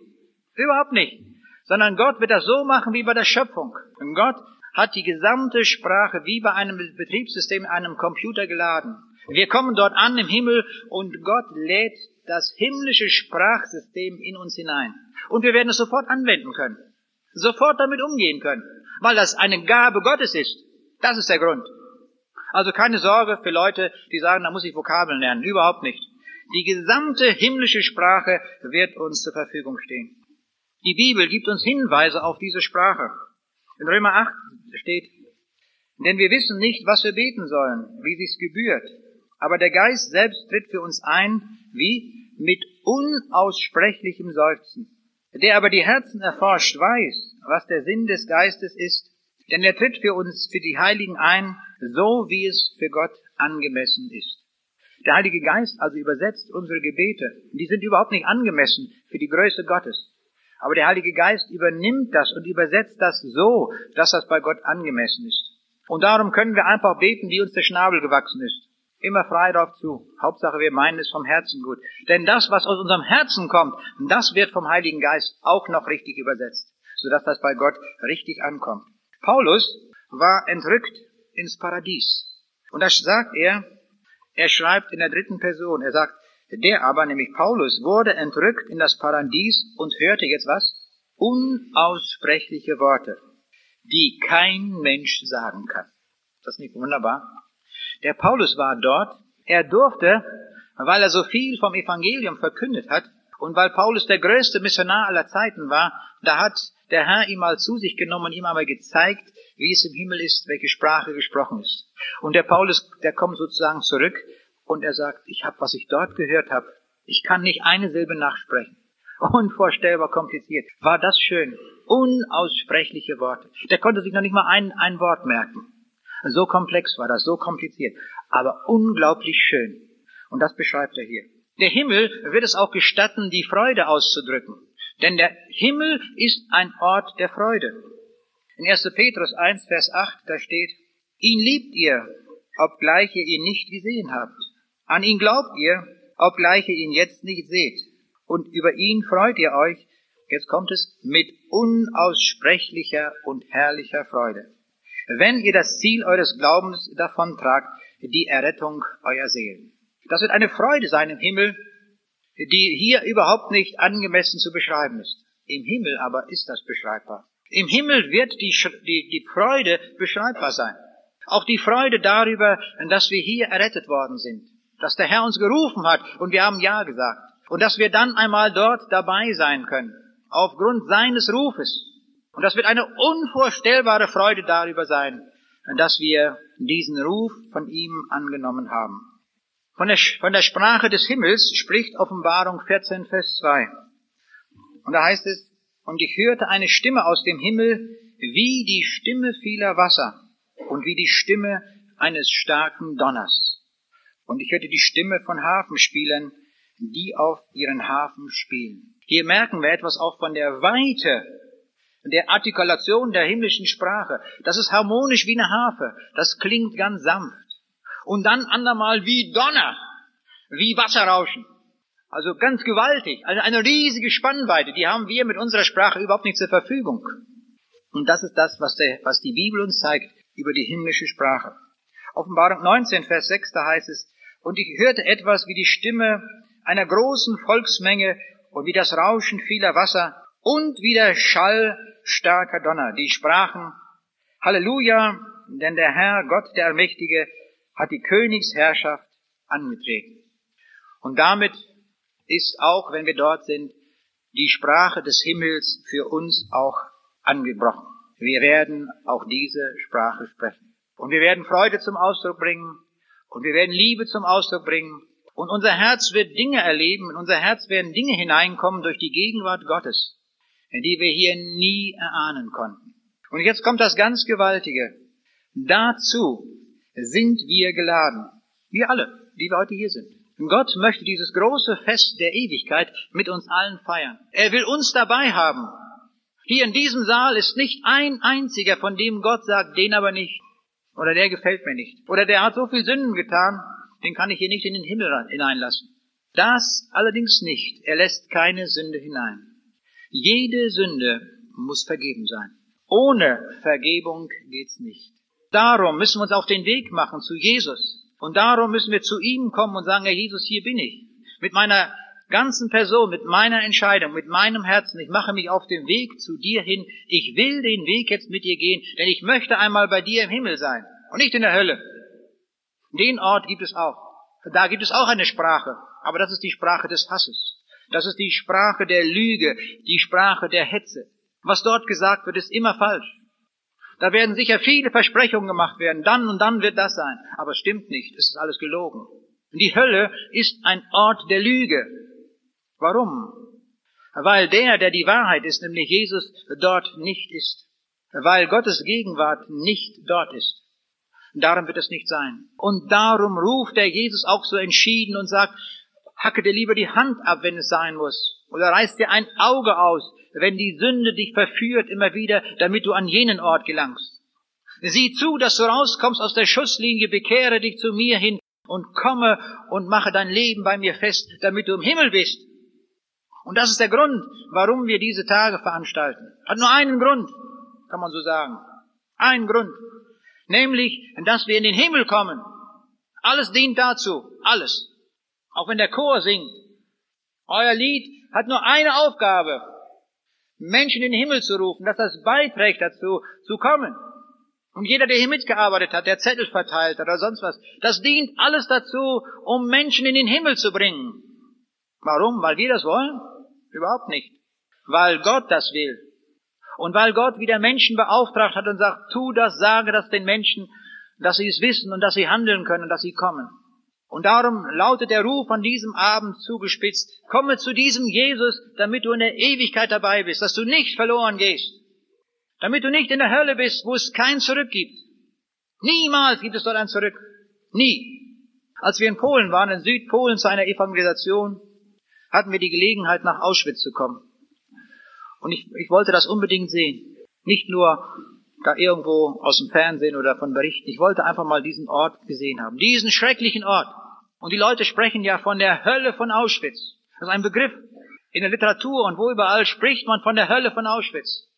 A: Überhaupt nicht. Sondern Gott wird das so machen wie bei der Schöpfung. Und Gott hat die gesamte Sprache wie bei einem Betriebssystem in einem Computer geladen. Wir kommen dort an im Himmel und Gott lädt das himmlische Sprachsystem in uns hinein. Und wir werden es sofort anwenden können. Sofort damit umgehen können. Weil das eine Gabe Gottes ist. Das ist der Grund. Also keine Sorge für Leute, die sagen, da muss ich Vokabeln lernen. Überhaupt nicht. Die gesamte himmlische Sprache wird uns zur Verfügung stehen. Die Bibel gibt uns Hinweise auf diese Sprache. In Römer 8 steht, denn wir wissen nicht, was wir beten sollen, wie sich's gebührt. Aber der Geist selbst tritt für uns ein, wie? Mit unaussprechlichem Seufzen. Der aber die Herzen erforscht, weiß, was der Sinn des Geistes ist, denn er tritt für uns, für die Heiligen ein, so wie es für Gott angemessen ist. Der Heilige Geist also übersetzt unsere Gebete. Die sind überhaupt nicht angemessen für die Größe Gottes. Aber der Heilige Geist übernimmt das und übersetzt das so, dass das bei Gott angemessen ist. Und darum können wir einfach beten, wie uns der Schnabel gewachsen ist. Immer frei drauf zu. Hauptsache, wir meinen es vom Herzen gut. Denn das, was aus unserem Herzen kommt, das wird vom Heiligen Geist auch noch richtig übersetzt, sodass das bei Gott richtig ankommt. Paulus war entrückt ins Paradies. Und da sagt er, er schreibt in der dritten Person, er sagt, der aber, nämlich Paulus, wurde entrückt in das Paradies und hörte jetzt was? Unaussprechliche Worte, die kein Mensch sagen kann. Das ist nicht wunderbar? Der Paulus war dort, er durfte, weil er so viel vom Evangelium verkündet hat und weil Paulus der größte Missionar aller Zeiten war, da hat der Herr ihm mal zu sich genommen und ihm einmal gezeigt, wie es im Himmel ist, welche Sprache gesprochen ist. Und der Paulus, der kommt sozusagen zurück und er sagt, ich habe, was ich dort gehört habe, ich kann nicht eine Silbe nachsprechen. Unvorstellbar kompliziert. War das schön? Unaussprechliche Worte. Der konnte sich noch nicht mal ein, ein Wort merken. So komplex war das, so kompliziert, aber unglaublich schön. Und das beschreibt er hier. Der Himmel wird es auch gestatten, die Freude auszudrücken. Denn der Himmel ist ein Ort der Freude. In 1. Petrus 1, Vers 8, da steht, ihn liebt ihr, obgleich ihr ihn nicht gesehen habt. An ihn glaubt ihr, obgleich ihr ihn jetzt nicht seht. Und über ihn freut ihr euch, jetzt kommt es, mit unaussprechlicher und herrlicher Freude. Wenn ihr das Ziel eures Glaubens davontragt, die Errettung eurer Seelen. Das wird eine Freude sein im Himmel, die hier überhaupt nicht angemessen zu beschreiben ist. Im Himmel aber ist das beschreibbar. Im Himmel wird die, die, die Freude beschreibbar sein. Auch die Freude darüber, dass wir hier errettet worden sind dass der Herr uns gerufen hat und wir haben Ja gesagt. Und dass wir dann einmal dort dabei sein können, aufgrund seines Rufes. Und das wird eine unvorstellbare Freude darüber sein, dass wir diesen Ruf von ihm angenommen haben. Von der, von der Sprache des Himmels spricht Offenbarung 14, Vers 2. Und da heißt es, und ich hörte eine Stimme aus dem Himmel, wie die Stimme vieler Wasser und wie die Stimme eines starken Donners und ich hörte die Stimme von Hafenspielern, die auf ihren Hafen spielen. Hier merken wir etwas auch von der Weite der Artikulation der himmlischen Sprache. Das ist harmonisch wie eine Harfe. Das klingt ganz sanft. Und dann andermal wie Donner, wie Wasserrauschen. Also ganz gewaltig. Also eine riesige Spannweite. Die haben wir mit unserer Sprache überhaupt nicht zur Verfügung. Und das ist das, was, der, was die Bibel uns zeigt über die himmlische Sprache. Offenbarung 19, Vers 6, da heißt es, und ich hörte etwas wie die Stimme einer großen Volksmenge und wie das Rauschen vieler Wasser und wie der Schall starker Donner. Die sprachen, Halleluja, denn der Herr, Gott der Allmächtige, hat die Königsherrschaft angetreten. Und damit ist auch, wenn wir dort sind, die Sprache des Himmels für uns auch angebrochen. Wir werden auch diese Sprache sprechen. Und wir werden Freude zum Ausdruck bringen und wir werden Liebe zum Ausdruck bringen. Und unser Herz wird Dinge erleben. In unser Herz werden Dinge hineinkommen durch die Gegenwart Gottes, die wir hier nie erahnen konnten. Und jetzt kommt das ganz Gewaltige. Dazu sind wir geladen. Wir alle, die wir heute hier sind. Gott möchte dieses große Fest der Ewigkeit mit uns allen feiern. Er will uns dabei haben. Hier in diesem Saal ist nicht ein einziger, von dem Gott sagt, den aber nicht. Oder der gefällt mir nicht. Oder der hat so viel Sünden getan, den kann ich hier nicht in den Himmel hineinlassen. Das allerdings nicht. Er lässt keine Sünde hinein. Jede Sünde muss vergeben sein. Ohne Vergebung geht's nicht. Darum müssen wir uns auf den Weg machen zu Jesus. Und darum müssen wir zu ihm kommen und sagen, Herr Jesus, hier bin ich. Mit meiner ganzen Person, mit meiner Entscheidung, mit meinem Herzen. Ich mache mich auf den Weg zu dir hin. Ich will den Weg jetzt mit dir gehen, denn ich möchte einmal bei dir im Himmel sein und nicht in der Hölle. Den Ort gibt es auch. Da gibt es auch eine Sprache, aber das ist die Sprache des Hasses. Das ist die Sprache der Lüge, die Sprache der Hetze. Was dort gesagt wird, ist immer falsch. Da werden sicher viele Versprechungen gemacht werden, dann und dann wird das sein. Aber es stimmt nicht, es ist alles gelogen. Die Hölle ist ein Ort der Lüge. Warum? Weil der, der die Wahrheit ist, nämlich Jesus, dort nicht ist. Weil Gottes Gegenwart nicht dort ist. Darum wird es nicht sein. Und darum ruft der Jesus auch so entschieden und sagt, hacke dir lieber die Hand ab, wenn es sein muss. Oder reiß dir ein Auge aus, wenn die Sünde dich verführt immer wieder, damit du an jenen Ort gelangst. Sieh zu, dass du rauskommst aus der Schusslinie, bekehre dich zu mir hin und komme und mache dein Leben bei mir fest, damit du im Himmel bist. Und das ist der Grund, warum wir diese Tage veranstalten. Hat nur einen Grund, kann man so sagen. Einen Grund. Nämlich, dass wir in den Himmel kommen. Alles dient dazu. Alles. Auch wenn der Chor singt. Euer Lied hat nur eine Aufgabe. Menschen in den Himmel zu rufen, dass das beiträgt dazu, zu kommen. Und jeder, der hier mitgearbeitet hat, der Zettel verteilt hat oder sonst was, das dient alles dazu, um Menschen in den Himmel zu bringen. Warum? Weil wir das wollen? Überhaupt nicht. Weil Gott das will. Und weil Gott wieder Menschen beauftragt hat und sagt, tu das, sage das den Menschen, dass sie es wissen und dass sie handeln können, dass sie kommen. Und darum lautet der Ruf an diesem Abend zugespitzt, komme zu diesem Jesus, damit du in der Ewigkeit dabei bist, dass du nicht verloren gehst, damit du nicht in der Hölle bist, wo es kein Zurück gibt. Niemals gibt es dort ein Zurück. Nie. Als wir in Polen waren, in Südpolen zu einer Evangelisation, hatten wir die Gelegenheit, nach Auschwitz zu kommen. Und ich, ich wollte das unbedingt sehen. Nicht nur da irgendwo aus dem Fernsehen oder von Berichten. Ich wollte einfach mal diesen Ort gesehen haben. Diesen schrecklichen Ort. Und die Leute sprechen ja von der Hölle von Auschwitz. Das ist ein Begriff. In der Literatur und wo überall spricht man von der Hölle von Auschwitz.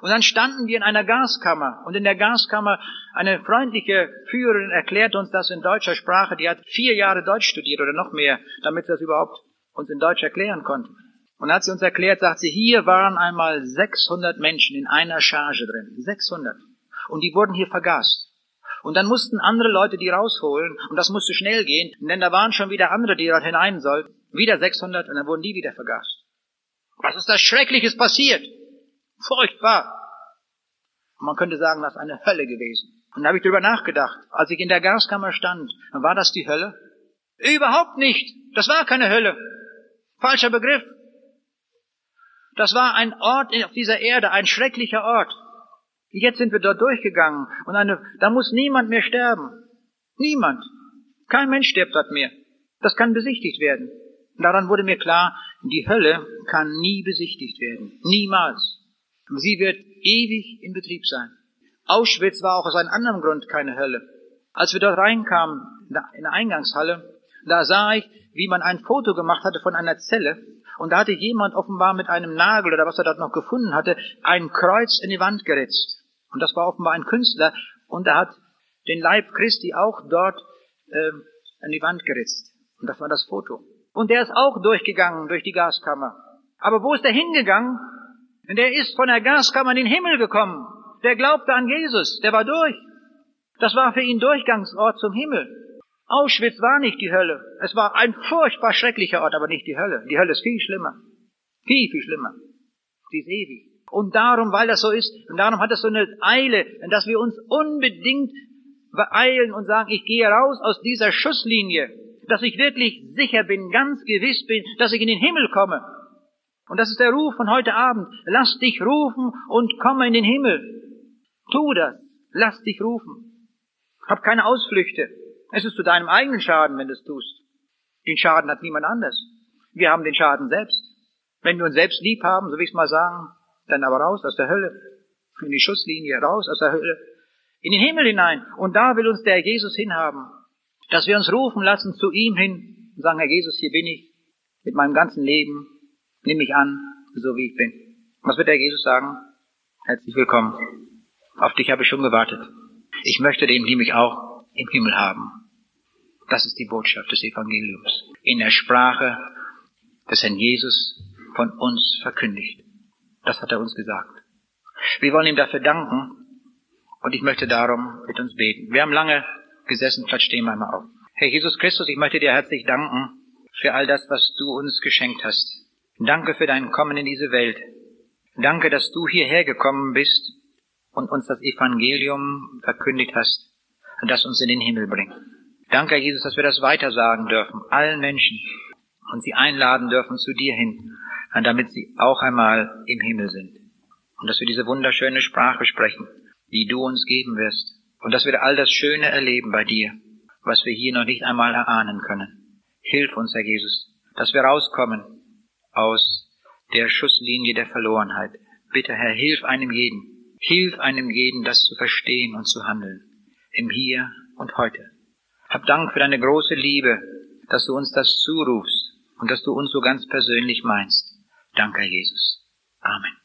A: Und dann standen wir in einer Gaskammer. Und in der Gaskammer eine freundliche Führerin erklärt uns das in deutscher Sprache. Die hat vier Jahre Deutsch studiert oder noch mehr, damit sie das überhaupt uns in Deutsch erklären konnte. Und als sie uns erklärt, sagt sie, hier waren einmal 600 Menschen in einer Charge drin. 600. Und die wurden hier vergast. Und dann mussten andere Leute die rausholen und das musste schnell gehen, denn da waren schon wieder andere, die dort hinein sollten. Wieder 600 und dann wurden die wieder vergast. Was ist das Schreckliches passiert? Furchtbar. Und man könnte sagen, das ist eine Hölle gewesen. Und da habe ich drüber nachgedacht. Als ich in der Gaskammer stand, war das die Hölle? Überhaupt nicht. Das war keine Hölle. Falscher Begriff. Das war ein Ort auf dieser Erde, ein schrecklicher Ort. Jetzt sind wir dort durchgegangen und eine, da muss niemand mehr sterben. Niemand. Kein Mensch stirbt dort mehr. Das kann besichtigt werden. Und daran wurde mir klar, die Hölle kann nie besichtigt werden. Niemals. Sie wird ewig in Betrieb sein. Auschwitz war auch aus einem anderen Grund keine Hölle. Als wir dort reinkamen, in der Eingangshalle, da sah ich, wie man ein Foto gemacht hatte von einer Zelle und da hatte jemand offenbar mit einem Nagel oder was er dort noch gefunden hatte, ein Kreuz in die Wand geritzt. Und das war offenbar ein Künstler und er hat den Leib Christi auch dort äh, in die Wand geritzt. Und das war das Foto. Und der ist auch durchgegangen durch die Gaskammer. Aber wo ist er hingegangen? Der ist von der Gaskammer in den Himmel gekommen. Der glaubte an Jesus. Der war durch. Das war für ihn Durchgangsort zum Himmel. Auschwitz war nicht die Hölle. Es war ein furchtbar schrecklicher Ort, aber nicht die Hölle. Die Hölle ist viel schlimmer. Viel, viel schlimmer. Sie ist ewig. Und darum, weil das so ist, und darum hat es so eine Eile, dass wir uns unbedingt beeilen und sagen, ich gehe raus aus dieser Schusslinie, dass ich wirklich sicher bin, ganz gewiss bin, dass ich in den Himmel komme. Und das ist der Ruf von heute Abend. Lass dich rufen und komme in den Himmel. Tu das. Lass dich rufen. Hab keine Ausflüchte. Es ist zu deinem eigenen Schaden, wenn du es tust. Den Schaden hat niemand anders. Wir haben den Schaden selbst. Wenn wir uns selbst lieb haben, so will ich es mal sagen, dann aber raus aus der Hölle, in die Schusslinie, raus aus der Hölle, in den Himmel hinein. Und da will uns der Jesus hinhaben, dass wir uns rufen lassen zu ihm hin und sagen, Herr Jesus, hier bin ich mit meinem ganzen Leben, nimm mich an, so wie ich bin. Was wird der Jesus sagen? Herzlich willkommen. Auf dich habe ich schon gewartet. Ich möchte den nämlich auch im Himmel haben. Das ist die Botschaft des Evangeliums. In der Sprache des Herrn Jesus von uns verkündigt. Das hat er uns gesagt. Wir wollen ihm dafür danken und ich möchte darum mit uns beten. Wir haben lange gesessen, vielleicht stehen wir einmal auf. Herr Jesus Christus, ich möchte dir herzlich danken für all das, was du uns geschenkt hast. Danke für dein Kommen in diese Welt. Danke, dass du hierher gekommen bist und uns das Evangelium verkündigt hast, das uns in den Himmel bringt. Danke, Jesus, dass wir das weitersagen dürfen, allen Menschen, und sie einladen dürfen zu dir hin, damit sie auch einmal im Himmel sind. Und dass wir diese wunderschöne Sprache sprechen, die du uns geben wirst, und dass wir all das Schöne erleben bei dir, was wir hier noch nicht einmal erahnen können. Hilf uns, Herr Jesus, dass wir rauskommen aus der Schusslinie der Verlorenheit. Bitte, Herr, hilf einem jeden, hilf einem jeden, das zu verstehen und zu handeln, im Hier und heute. Hab Dank für deine große Liebe, dass du uns das zurufst und dass du uns so ganz persönlich meinst. Danke, Jesus. Amen.